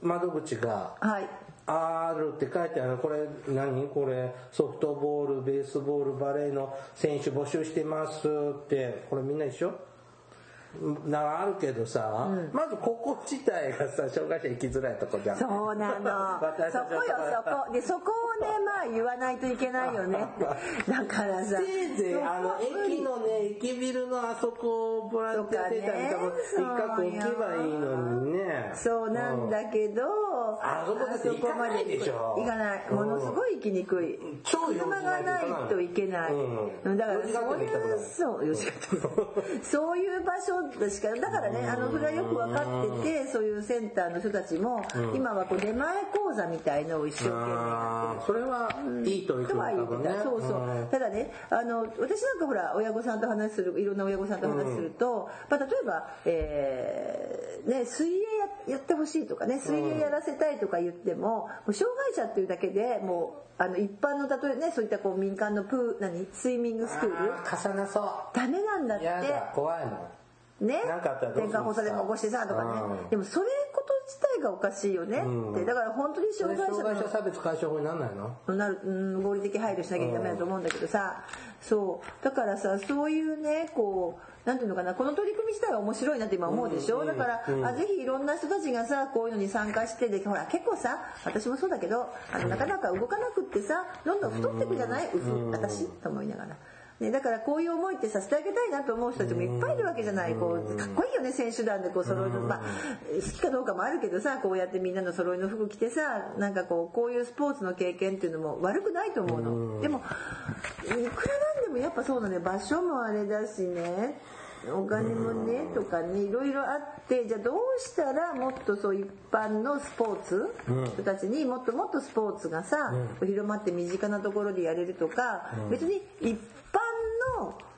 窓口がはい。あるって書いてある。これ何？これソフトボールベースボールバレーの選手募集してますって。これみんな一緒？なあるけどさ、まずここ自体がさ障害者行きづらいとこじゃん。そうなの。そこよそこ。でそこをねまあ言わないといけないよね。だからさ。せいぜいあの駅のね駅ビルのあそこをボランティアセンターに多分一角置けばいいのにね。そうなんだけど、あそこだって行かないでしょ。行かない。ものすごい行きにくい。超用事車がないといけない、うん。だからそう用事があってもそう。いう場所しかだからねあのそれはよく分かっててそういうセンターの人たちも、今はこう出前講座みたいのを一生懸命やってる。それはいい取りね。そうそう、ん。ただねあの私なんかほら親御さんと話するいろんな親御さんと話すると、まあ、例えば、えーね、水泳やってほしいとかね水泳やらせたいとか言っても,、もう障害者っていうだけでもうあの一般の例えねそういったこう民間のプー何スイミングスクール。重なそダメなんだっうやだて怖いもんね。なんかあったらどうするんでも起こしてさとかね。うん。でもそれこと自体がおかしいよね。って。だから本当に障害者の障害者差別解消法になんないの？なる、うん、合理的配慮しなきゃダメだと思うんだけどさ、そう。だからさそういうねこうなんていうのかな。この取り組み自体は面白いなって今思うでしょ、だから、あぜひいろんな人たちがさこういうのに参加してでほら結構さ私もそうだけどあのなかなか動かなくってさどんどん太ってくじゃない、うふ私？と思いながら。ね、だからこういう思いってさせてあげたいなと思う人たちもいっぱいいるわけじゃない。こうかっこいいよね選手団で。こう揃いの、まあ、好きかどうかもあるけどさこうやってみんなの揃いの服着てさなんかこうこういうスポーツの経験っていうのも悪くないと思うの。でもいくらなんでもやっぱそうだね。場所もあれだしね。お金もねとかねいろいろあってじゃあどうしたらもっとそう一般のスポーツ人たちにもっともっとスポーツがさ広まって身近なところでやれるとか別に一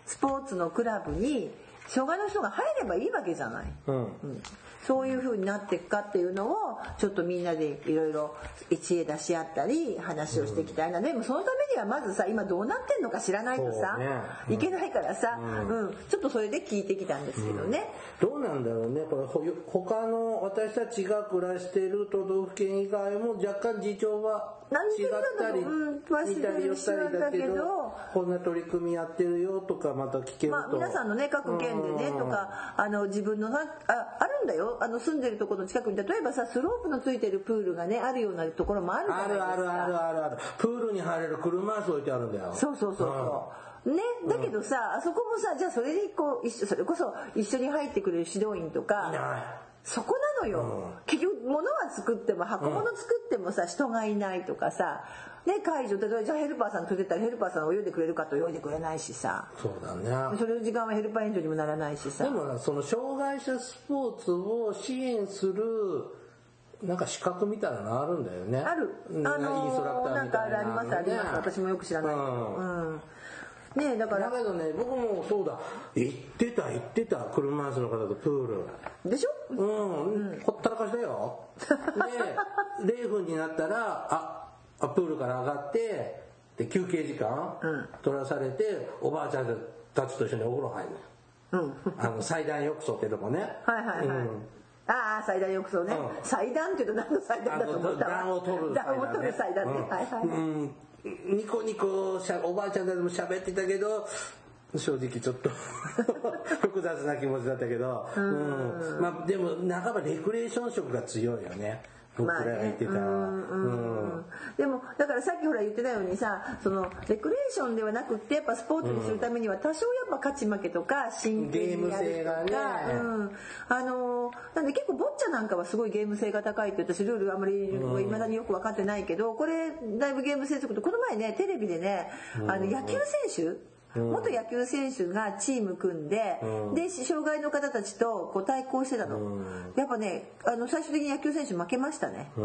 スポーツのクラブに障害の人が入ればいいわけじゃない。うん。うん。そういう風になっていくかっていうのをちょっとみんなでいろいろ知恵出し合ったり話をしていきたいな、でもそのためにはまずさ今どうなってんのか知らないとさ、ね。いけないからさ、うん。ちょっとそれで聞いてきたんですけどね、どうなんだろうね。これほ他の私たちが暮らしている都道府県以外も若干事情は違ったり何言ってるんだろううん似たり寄ったりだけどどこんな取り組みやってるよとかまた聞けると、まあ、皆さんのね各県でねうん。とかあの自分のなああるんだよ。あの住んでるところの近くに例えばさスロープのついてるプールがねあるようなところもあるじゃないあですか。るあるあるあるある。プールに入れる車椅子置いてあるんだよ。そうそうそうそう。ね、だけどさ、あそこもさ、じゃあそれでこう、一緒、それこそ一緒に入ってくれる指導員といか、なそこなのよ。結局、物は作っても、箱物作ってもさ、人がいないとかさ、ね、解除、例えばじゃあヘルパーさん連れてったらヘルパーさん泳いでくれるかと泳いでくれないしさ、いそうだねそれの時間はヘルパー援助にもならないしさで。もなその障害者スポーツを支援するなんか資格みたいなのあるんだよねある。うんあのインストラクターなんかあみたいなります、あります。私もよく知らないけど。うんうん。ねだから、だけどね僕もそうだ行ってた行ってた車椅子の方とプールでしょ？うん、ほったらかしだよ。で0分になったらああプールから上がってで休憩時間、取らされておばあちゃんたちと一緒にお風呂入るうん。あの祭壇浴槽ってとこね。はいはいはい。うん。ああ祭壇浴槽ね、うん。祭壇っていうと何の祭壇だと思った？わ暖を取る暖を取る祭壇ね、うん。はいはい、うん。ニコニコしゃおばあちゃんたちも喋ってたけど正直ちょっと。複雑な気持ちだったけど、うん。まあ、でも半ばレクレーション色が強いよね。僕らが言ってた、まあね。うんうんでもだからさっきほら言ってたようにさそのレクレーションではなくってやっぱスポーツにするためには多少やっぱ勝ち負けとか真剣にやるとか、ゲーム性がね。うん、あのなんで結構ボッチャなんかはすごいゲーム性が高いって私ルールあんまりいまだによく分かってないけどこれだいぶゲーム性つくとこの前ねテレビでねあの野球選手元野球選手がチーム組んで、で障害の方たちとこう対抗してたの、やっぱねあの最終的に野球選手負けましたね、うー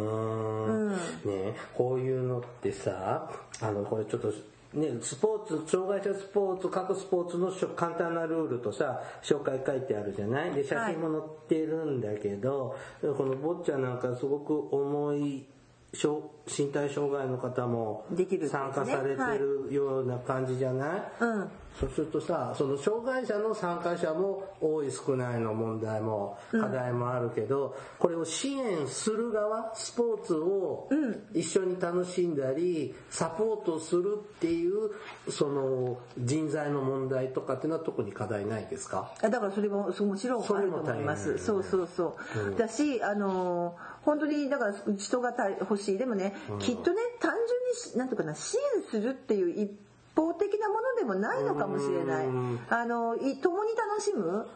ん。ねこういうのってさあのこれちょっとねスポーツ障害者スポーツ各スポーツのしょ簡単なルールとさ紹介書いてあるじゃない？で写真も載ってるんだけど、このボッチャなんかすごく重い障身体障害の方も参加されてるような感じじゃない、うん。そうするとさその障害者の参加者も多い少ないの問題も課題もあるけど、これを支援する側スポーツを一緒に楽しんだりサポートするっていうその人材の問題とかっていうのは特に課題ないですか？あだからそれもそうもちろんあると思います。そうそうそう。だし、あのー本当にだから人がた欲しい。でもね、きっとね単純にしなんとかな支援するっていう一方的なものでもないのかもしれない。あのい共に楽しむ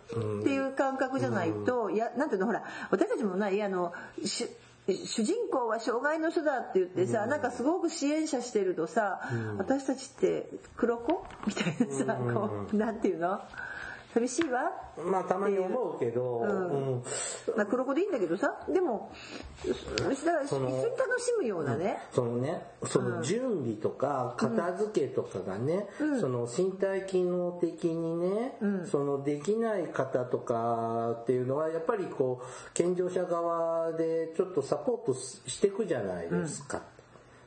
っていう感覚じゃないと、いやなんていうのほら私たちもないあのし主人公は障害の人だって言ってさ、なんかすごく支援者してるとさ、私たちって黒子？みたいなさ、こうなんていうの？寂しいわ。まあたまに思うけど、うん。まあ、黒子でいいんだけどさ。でもだから一緒に楽しむようなね、そのねその準備とか片付けとかがね、その身体機能的にね、そのできない方とかっていうのはやっぱりこう健常者側でちょっとサポートしていくじゃないですか。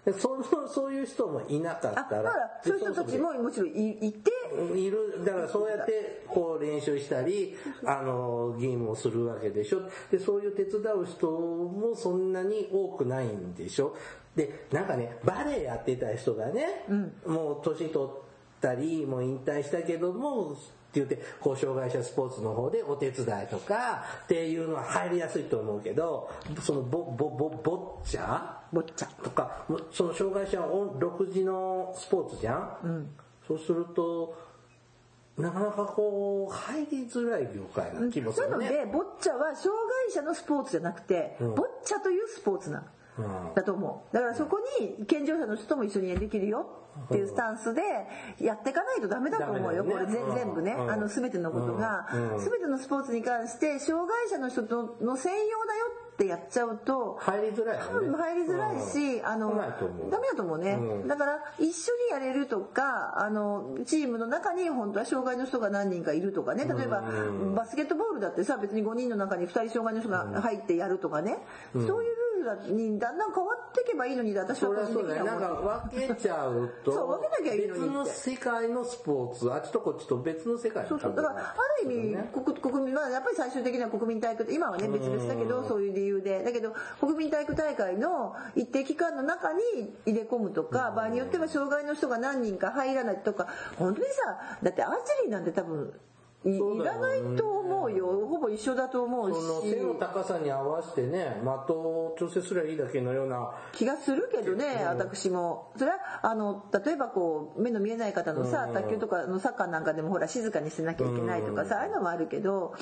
でそのそういう人もいなかったらあだからそういう人たちももちろんいいている。だからそうやってこう練習したりあのゲームをするわけでしょ。でそういう手伝う人もそんなに多くないんでしょ。でなんかねバレエやってた人がね、もう年取ったりもう引退したけどもって言ってこう障害者スポーツの方でお手伝いとかっていうのは入りやすいと思うけどそのボボボボッチャボッチャとかその障害者独自のスポーツじゃん、そうするとなかなかこう入りづらい業界な気もすなのるね。でボッチャは障害者のスポーツじゃなくて、ボッチャというスポーツなの。うんだと思う。だからそこに健常者の人とも一緒にできるよっていうスタンスでやっていかないとダメだと思うよ、これ全全部ね、うん。あの全てのことが、うん。全てのスポーツに関して障害者の人との専用だよってやっちゃうと入りづらいよね。多分入りづらいし、あの来ないと思う。ダメだと思うね、うん。だから一緒にやれるとかあのチームの中に本当は障害の人が何人かいるとかね。例えば、バスケットボールだってさ別に5人の中に2人障害の人が入ってやるとかね、そういうルにだんだん変わっていけばいいのに私はは個人的そうだね。には思うなんか分けちゃうと、そう分けなきゃいいのに別の世界のスポーツ、あっちとこっちと別の世界のそうそう。だからある意味、国国民はやっぱり最終的には国民体育今はね別々だけどそういう理由で。だけど国民体育大会の一定期間の中に入れ込むとか場合によっては障害の人が何人か入らないとか本当にさだってアーチェリーなんて多分いらないと思うよ。ほぼ一緒だと思うそのし背の高さに合わせてね、的を調整すればいいだけのような、気がするけどね私も。それはあの例えばこう目の見えない方のさうん。卓球とかのサッカーなんかでもほら静かにしなきゃいけないとかさああいうのもあるけど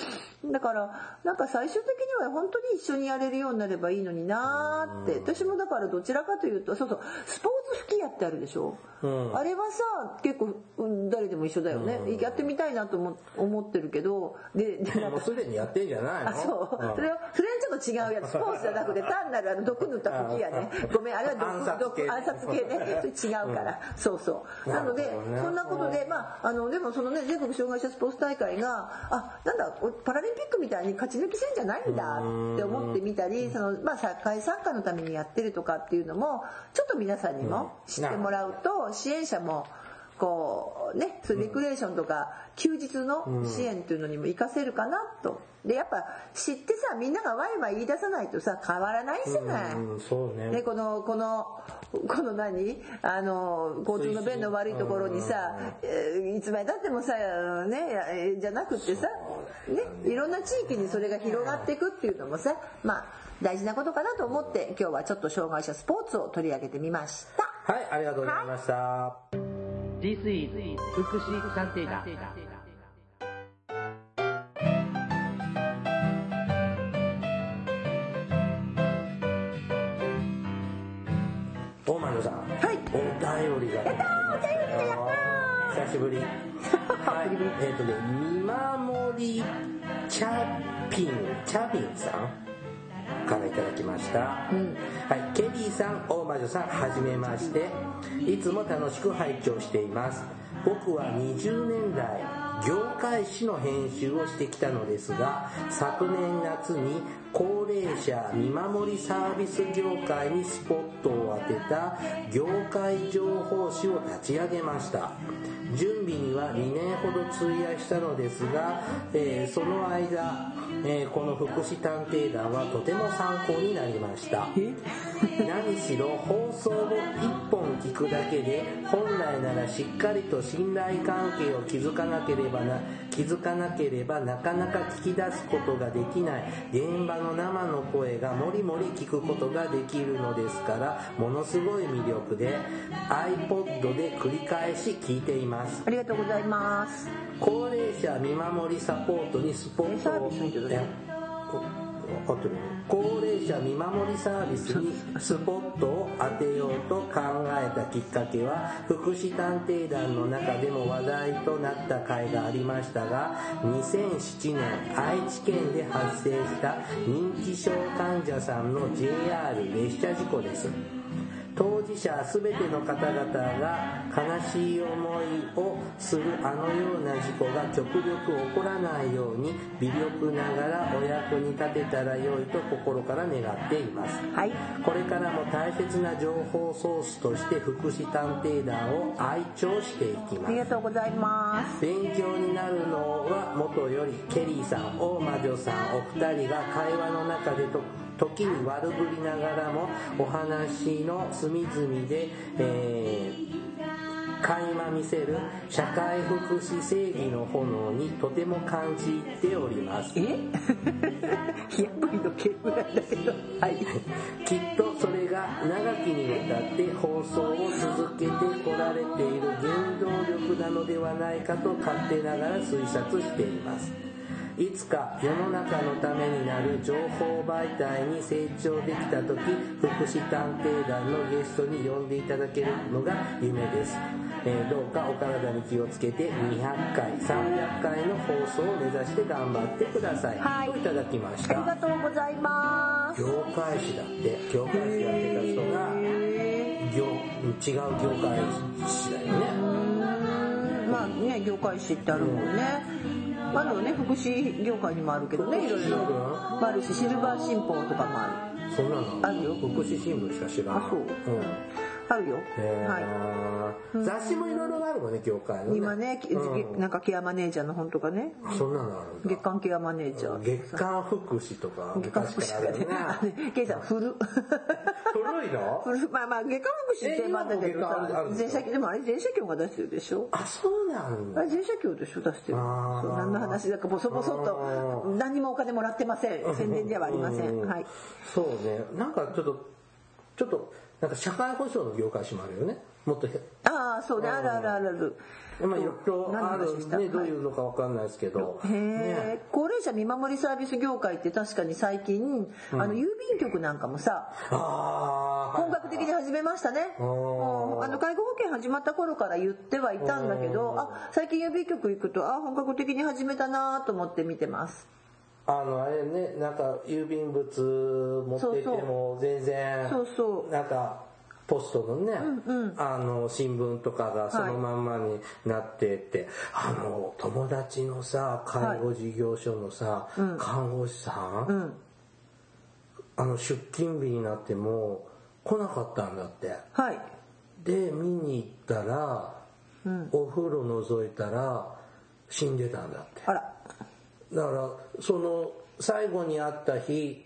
だからなんか最終的には本当に一緒にやれるようになればいいのになーって。私もだからどちらかというとそうそうスポーツ吹き矢ってあるでしょ。うん。あれはさ結構うん誰でも一緒だよね。やってみたいなと思思ってるけどででもうすでにやってんじゃないの？あそう、ん。それはそれはちょっと違うやつ。スポーツじゃなくて単なるあの毒塗った吹き矢ねごめんあれは毒毒暗殺系ね。それ違うから、そうそう。なのでねそんなことでまああのでもそのね全国障害者スポーツ大会があなんだおパラリンピックみたいに勝ち抜き戦じゃないんだって思ってみたりそのまあ社会参加のためにやってるとかっていうのもちょっと皆さんにも知ってもらうと支援者もこうねレクレーションとか休日の支援っていうのにも活かせるかなと。でやっぱ知ってさみんながワイワイ言い出さないとさ変わらないじゃない。うん、そうね。ね、このこのこの何？あの交通の便の悪いところにさ、えーいつまでたってもさねえーじゃなくってさ、ね、いろんな地域にそれが広がっていくっていうのもさまあ大事なことかなと思って今日はちょっと障害者スポーツを取り上げてみました。はい、ありがとうございました。This is 福祉探偵団しぶり。はい。えっ、とね、見守りチャピン、チャビンさんからいただきました。はい。ケリーさん、大魔女さん、はじめまして。いつも楽しく拝聴しています。僕は20年来、業界誌の編集をしてきたのですが昨年夏に高齢者見守りサービス業界にスポットを当てた業界情報誌を立ち上げました。準備には2年ほど費やしたのですが、えーその間、えーこの福祉探偵団はとても参考になりました。何しろ放送を1本聞くだけで本来ならしっかりと信頼関係を築かなければな気づかなければなかなか聞き出すことができない現場の生の声がもりもり聞くことができるのですからものすごい魅力で iPod で繰り返し聞いています。ありがとうございます。高齢者見守りサポートにスポットをってる高齢者見守りサービスにスポットを当てようと考えたきっかけは福祉探偵団の中でも話題となった回がありましたが2007年愛知県で発生した認知症患者さんの JR 列車事故です当事者全ての方々が悲しい思いをするあのような事故が極力起こらないように微力ながらお役に立てたら良いと心から願っています。はい。これからも大切な情報ソースとして福祉探偵団を愛聴していきありがますとうございます。勉強になるのはもとよりケリーさん大魔女さんお二人が会話の中でと時に悪ぶりながらもお話の隅々で、えー垣間見せる社会福祉正義の炎にとても感じております。え？やっぱりの毛ぐらいだけどはい。きっとそれが長きにわたって放送を続けてこられている原動力なのではないかと勝手ながら推察していますいつか世の中のためになる情報媒体に成長できた時福祉探偵団のゲストに呼んでいただけるのが夢です、えーどうかお体に気をつけて200回300回の放送を目指して頑張ってください、はい。といただきました？ありがとうございます。業界誌だって業界誌やってた人が業違う業界誌だよね。うん。まあね業界誌ってあるもんねあるよね福祉業界にもあるけどねいろいろ。あるしシルバー新報とかもある。そんなのあるよ。福祉新聞しか知らないあそう。うんあるよ。はい。雑誌もいろいろあるもんね業界のね。今ね、きうん。なんかケアマネージャーの本とかね。そんなのある月間ケアマネージャー。月刊福祉とか月刊福昔からあるよね。ケイさん古。古いの？古まあまあ月刊福祉ってまあだけどさ全社でもあれ全社協が出してるでしょ？あそうなんだ。あれ全社協でしょ出してる。そう何の話だかボソボソっと何にもお金もらってません。宣伝ではありません。はい。そうね。なんかちょっとちょっとなんか社会保障の業界誌もあるよね。もっとへああそうねあるあるあるまあいろいろあるねどういうのかわかんないですけど。へえ、高齢者見守りサービス業界って確かに最近、あの郵便局なんかもさああ本格的に始めましたね。あの介護保険始まった頃から言ってはいたんだけど、あ最近郵便局行くとあ本格的に始めたなと思って見てます。あのあれねなんか郵便物持ってても全然そうそう。なんかポストのね、あの新聞とかがそのまんまになってって、あの友達のさ介護事業所のさ、看護師さん、うん。あの出勤日になっても来なかったんだって。はい。で見に行ったら、お風呂覗いたら死んでたんだって。あら。だからその最後に会った日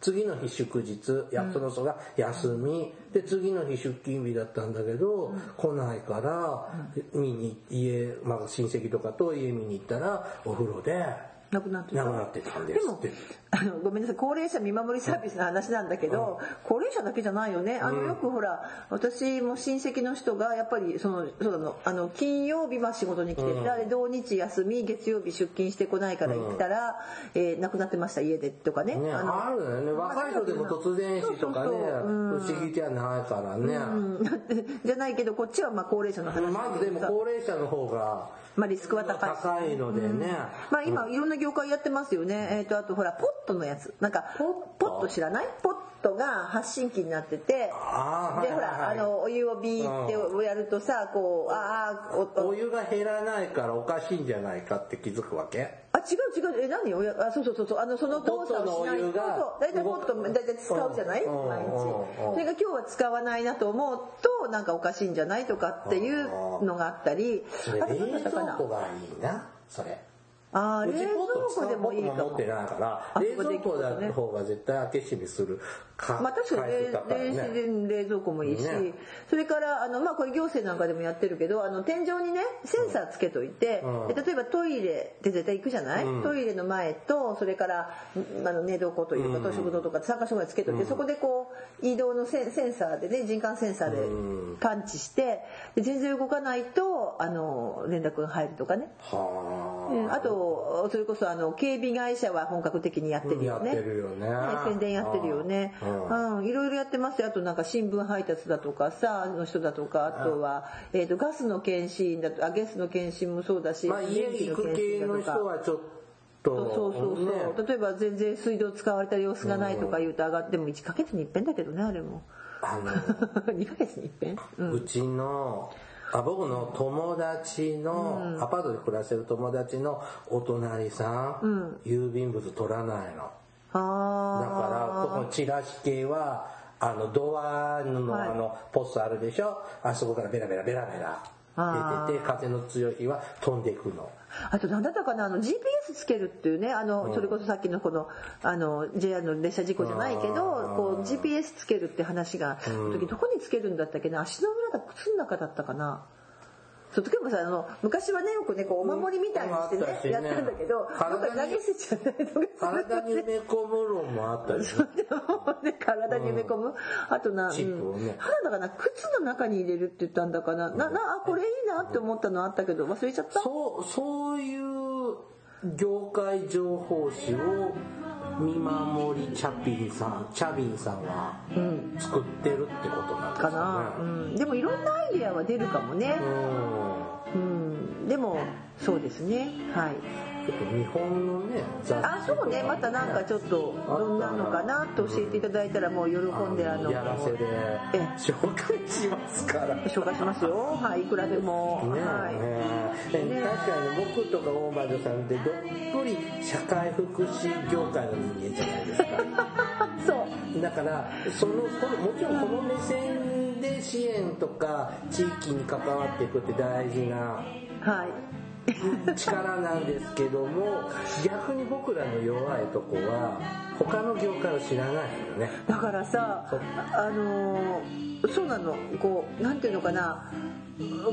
次の日祝日やその人が休み、で次の日出勤日だったんだけど、来ないから見に家、まあ、親戚とかと家見に行ったらお風呂で亡くなってた。亡くなってたんでですもって。あのごめんなさい。高齢者見守りサービスの話なんだけど、高齢者だけじゃないよね。あのよくほら私も親戚の人がやっぱりそのそうなの。あの金曜日は仕事に来てて、あれ土日休み月曜日出勤してこないから行ったら、えー亡くなってました家でとかね。ね、あのあるよね。若い人でも突然死とかねそうそうそう。うん。不思議じゃないからね、うん。じゃないけどこっちはまあ高齢者の話まずでも高齢者の方がまあリスクは高い。し高いのでね、まあ今いろんな業界やってますよね。えっ、とあとほらポットのやつ。なんかポット？知らない？ポットが発信機になってて、でほらあのお湯をビーってやるとさこうああおお。湯が減らないからおかしいんじゃないかって気づくわけ？あ違う違う。え何？おやあそうそうそうそう。あのその動作をしない。と大体ポット大体使うじゃない？うん毎日。それが今日は使わないなと思うとなんかおかしいんじゃないとかっていうのがあったり。あと何だっいいなそれあー冷蔵庫でもいいかも。持ってないからあ冷蔵庫そこでだ方が絶対開け閉めするかまあ確かに冷ね。冷冷蔵庫もいいし、ね。それからあの、まあ、これ行政なんかでもやってるけどあの天井にねセンサーつけといて、うん。で例えばトイレって絶対行くじゃない、うん。トイレの前とそれからんあの寝床というかうん。食堂とか3か所ぐらいつけといて、そこでこう移動のセンセンサーでね人感センサーうん。で感知してで全然動かないとあの連絡が入るとかね。はうん、あとそれこそあの警備会社は本格的にやってるよね。やってるよね。宣伝やってるよね。うん。うんいろいろやってますよ。あとなんか新聞配達だとかさの人だとかあとは、えー、とガスの検診だとあゲスの検診もそうだし、まあ家に行く系の人はちょっとそうそうそう、ね。例えば全然水道使われた様子がないとか言うと上がっても1ヶ月に一遍だけどねあれも。あの 2ヶ月に一遍？うん。うちのあ僕の友達の、アパートで暮らしてる友達のお隣さん、郵便物取らないの。だからこあのチラシ系はあのドアのはい。あのポストあるでしょ？あそこからベラベラベラベラ出てて風の強い日は飛んでいくのあと何だったかなあの GPS つけるっていうねあの、それこそさっきのこのあの JR の列車事故じゃないけどこう GPS つけるって話が、時どこにつけるんだったっけな足の裏だ靴の中だったかなそう例えばさあの昔はねよくねこうお守りみたいにしてね,、うんね。やったんだけどどっかに投げ捨てちゃったりとか体に埋め込む論もあったりする。でもね体に埋め込む、あとな、ね。うん肌だかな靴の中に入れるって言ったんだかな、ななあこれいいなって思ったのあったけど忘れちゃった？そうそういう業界情報誌を見守りチャピンさんチャビンさんは作ってるってことなんですかな、かねうん、でもいろんなアイデアは出るかもね、ううん、でもそうですね。はい日本のねあそうね。またなんかちょっとどんなのかなと教えていただいたらもう喜んであのやらせで。え紹介しますから。ね紹介しますよ。はいいくらでも、はい。え。ね確かに僕とか大魔女さんってどっぷり社会福祉業界の人間じゃないですか。そう。だからそのこのもちろんこの目線で支援とか地域に関わっていくって大事なはい力なんですけども逆に僕らの弱いとこは他の業界を知らないよね。だからさあのーそうなの。こうなんていうのかな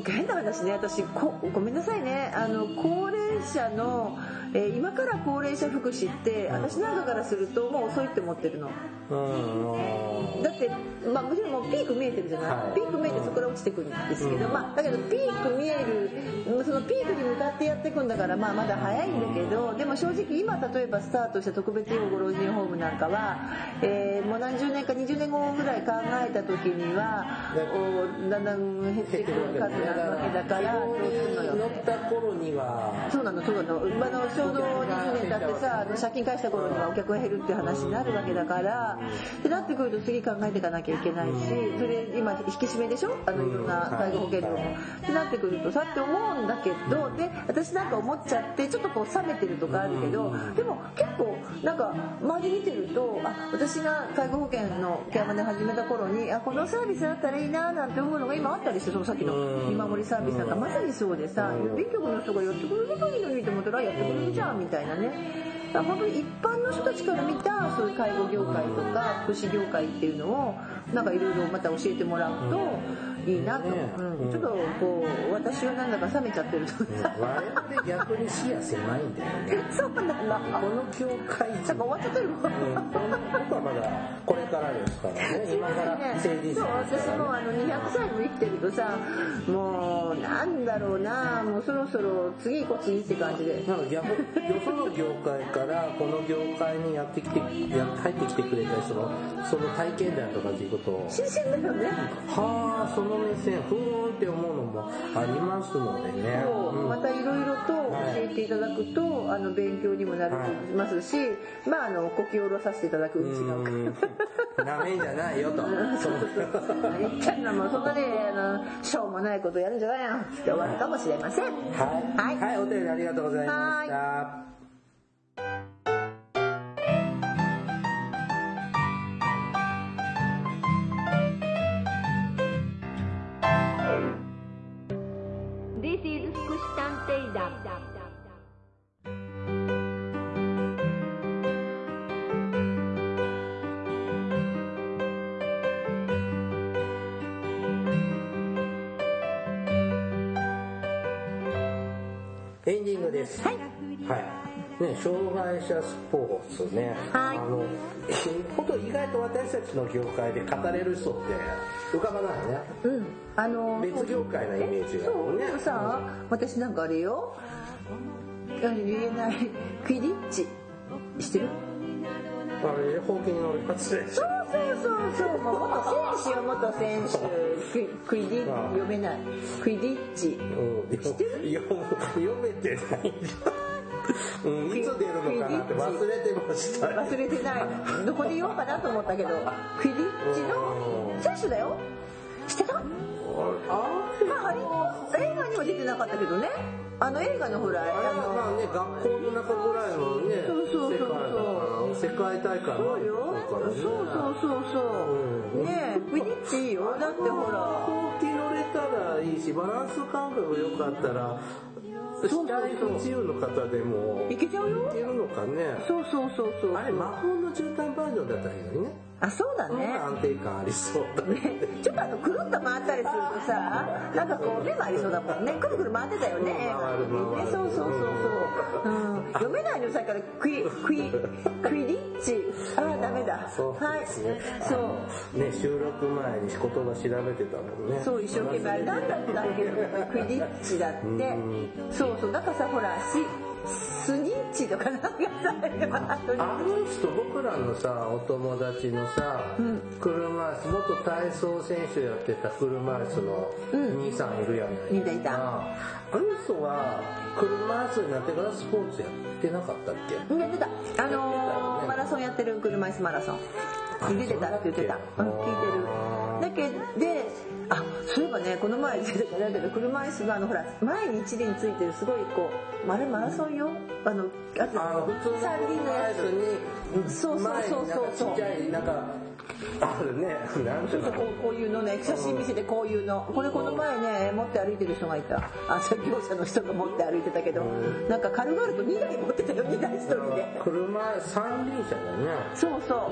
変な話ね私こごめんなさいね。あの高齢者の、えー今から高齢者福祉って私なんかからするともう遅いって思ってるの。うん。だって、まあ、もちろんもうピーク見えてるじゃない、はい。ピーク見えてそこから落ちてくるんですけど、うん。まあ、だけどピーク見えるそのピークに向かってやっていくんだから、まあ、まだ早いんだけどでも正直今例えばスタートした特別養護老人ホームなんかは、えーもう何十年か20年後ぐらい考えた時にはこうだんだん減ってくる数なわけだからどうするのった頃にはそうなのそうなの、まあ、あのちょうど20年経ってさあの借金返した頃にはお客が減るっていう話になるわけだからってなってくると次考えていかなきゃいけないしそれ今引き締めでしょ？あのいろんな介護保険料。も。ってなってくるとさって思うんだけどで私なんか思っちゃってちょっとこう冷めてるとかあるけどでも結構なん。か周り見てるとあ私が介護保険のケアマネ始めた頃にあこのサービスあったらいいななんて思うのが今あったりしてそのさっきの見守りサービスなんかまさにそうでさ郵便局の人がやってくれればいいのにと思ったらあやってくれるじゃんみたいなね。だ本当に一般の人たちから見たそういう介護業界とか福祉業界っていうのをなんかいろいろまた教えてもらうといいなと、ねう。ん、ちょっとこう私はなんだか冷めちゃってると我々逆に視野狭いんだよね。そうなんだこの業界。なんか終わっちゃってる。もんうんこの僕はまだこれからですからね。今から成人そう式ですからね私もあの200歳も生きてるとさもうなんだろうなもうそろそろ次行こう次って感じで。なんか逆よその業界からこの業界にやってきてや入ってきてくれた人のその体験談とか聞くと新鮮だよね。はあその目線ふーんって思うのもありますのでね、そう。うん。またいろいろと教えていただくと、あの勉強にもなりますし、まああのこき下ろさせていただくうちがうん。なめんじゃないよと。何言ってんのもうそんなねあのしょうもないことやるんじゃないよって終わるかもしれません。はい、はい。はい、お便りありがとうございました障害者スポーツね、はい。あの本当意外と私たちの業界で語れる人って浮かばないよね。うん。あの別業界のイメージがそうね。でもさ私なんかあれよ。あ言えないクイディッチ。知ってる？あれほうきに乗るやつでしょ。そうそうそうそう。もう元選手よ元選手。クイクイディあ。あ読めない。クイディッチ。うん。読めてないうん。いつ出るのかなって忘れてました。よ忘れてない。どこで言おうかなと思ったけどクィッチの選手だよ。知ってた？あまあハリー映画には出てなかったけどね。あの映画のほらあれはあまあね学校の中ぐらいのねそうそうそうそう。世界大会のそうよそうそうそう。そううんね。えクィッチいいよ。だってほら。ほうき乗れたらいいしバランス感覚が良かったらそうそう死体不自由の方でもいけちゃうよ。いけるのかねそうそうそうそう。あれ魔法の絨毯バージョンだったらいいのにねあそうだね。か安定感ありそうだね。ね。ちょっとあのくるっと回ったりするとさなんかこう目もありそうだもんね。くるくる回ってたよね。ねそうそうそうそう、うん、読めないのさっきから。クイクイクイリッチあーダメだ。はい。そう。ね収録前に言葉調べてたもんね。そう一生懸命。何だったっけ？クイディッチだって。そうそう。なんかさほらしスニッチとかなんかさあの人僕らのさお友達のさ、車椅子元体操選手やってた車椅子の兄さんいるやないいたいた。ああの人は車椅子になってからスポーツやってなかったっけ？やってた。あのーマラソンやってる車椅子マラソン。に出てたって言ってた。うん聞いてる。だけであそういえばねこの前出てただけど車椅子のあのほら前に一輪ついてるすごいこうあれマラソンよ。あのあとあの普通の三輪のやつにそうそうそうそう。なんかあるね。なんていうこうこういうのね写真見せてこういうの。これこの前ね持って歩いてる人がいた。あ作業者の人が持って歩いてたけどなんか軽々と2台持ってたよ2台一人で。車三輪車だね。そうそ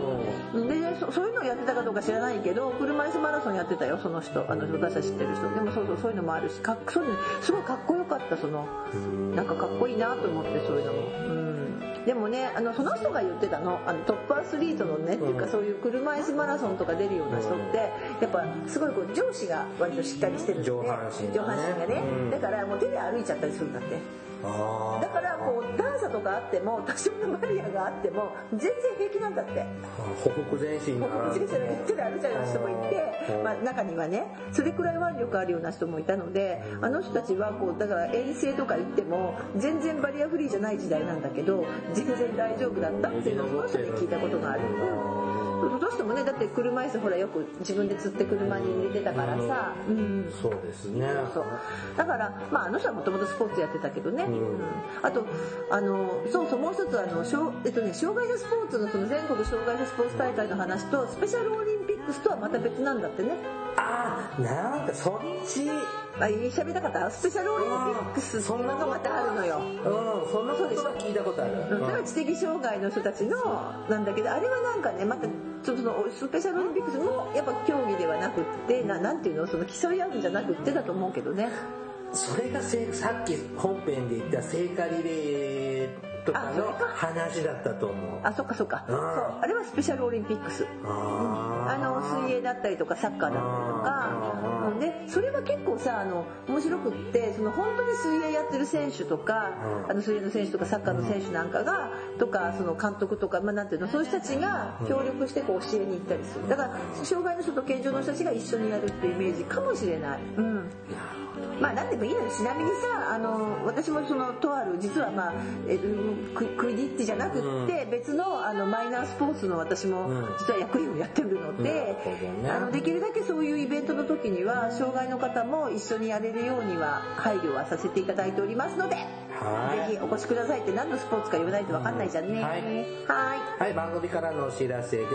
う。でそそういうのをやってたかどうか知らないけど車椅子マラソンやってたよその人。あの私たち知ってる人。でもそうそうそういうのもあるしかっそういうのすごいかっこよかったその。なんかかっこいいなと思ってそういうのも、うん、でもねあのその人が言ってたの。あのトップアスリートのねっていうかそういう車椅子マラソンとか出るような人ってやっぱすごいこう上肢が割としっかりしてるんで上半身がね。上半身がね、うん。だからもう手で歩いちゃったりするんだって。あだからこう段差とかあっても多少のバリアがあっても全然平気なんだって。ほふ前進ならこっちで手で歩いちゃうような人もいてう、ん。まあ、中にはねそれくらい腕力あるような人もいたのであの人たちはこうだから遠征とか行っても全然バリアフリーじゃない時代なんだけど全然大丈夫だったっていうのをその人に聞いたことがある。うん。その人もねだって車椅子ほらよく自分で釣って車に入れてたからさ、うん、そうですね。そう。だから、まあ、あの人はもともとスポーツやってたけどね、うん。あとあのそうそうもう一つあの障,、えっとね、障害者スポーツのその全国障害者スポーツ大会の話とスペシャルオリンピックスとはまた別なんだってね。あなんかそっち。あ喋りたかったスペシャルオリンピックスそんなのまたあるのよ。うんそんなことは聞いたことある。それは知的障害の人たちのなんだけどあれはなんかねまたちょっとそのスペシャルオリンピックスもやっぱ競技ではなくってななんていうのその競い合うんじゃなくってだと思うけどねそれがせさっき本編で言った聖火リレーとかの話だったと思う。あそっかそっか。そうあれはスペシャルオリンピックス。ああの水泳だったりとかサッカーだったりとか。うんでそれは結構さあの面白くってその本当に水泳やってる選手とかうん。あの水泳の選手とかサッカーの選手なんかがとかその監督とかまあなんていうのそういう人たちが協力してこう教えに行ったりする。だから障害の人と健常の人たちが一緒にやるっていうイメージかもしれない。うんまあ何でもいいのよ。ちなみにさあの私もそのとある実はまあえククイディッチじゃなくって別のあのマイナースポーツの私もうん。実は役員をやってるのでなるほどね。あのできるだけそういうイベントの時には障害の方も一緒にやれるようには配慮はさせていただいておりますのではい。ぜひお越しくださいって何のスポーツか言わないと分かんないじゃんね。うんはい。はい。はい、番組からのお知らせです。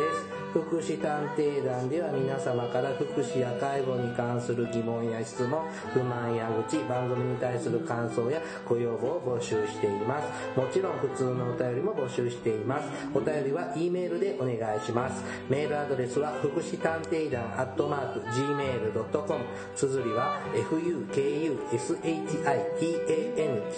福祉探偵団では皆様から福祉や介護に関する疑問や質問、不満や愚痴、番組に対する感想やご要望を募集しています。もちろん普通のお便りも募集しています。お便りは E メールでお願いします。メールアドレスは福祉探偵団アットマーク Gmail.com。綴りは fukushitanteidan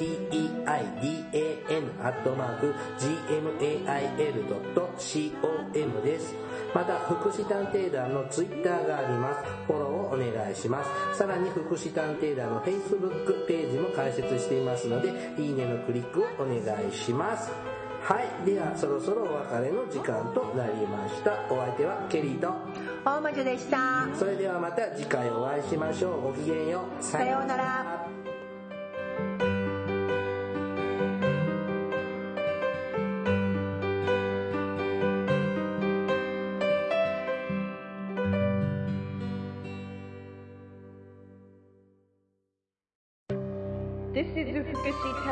teidan.gmail.com です。また、福祉探偵団のツイッターがあります。フォローをお願いします。さらに、福祉探偵団の Facebook ページも開設していますので、いいねのクリックをお願いします。はい。では、そろそろお別れの時間となりました。お相手はケリーと、大魔女でしたそれではまた次回お会いしましょう。ごきげんよう。ささようなら。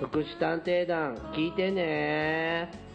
福祉探偵団聞いてね。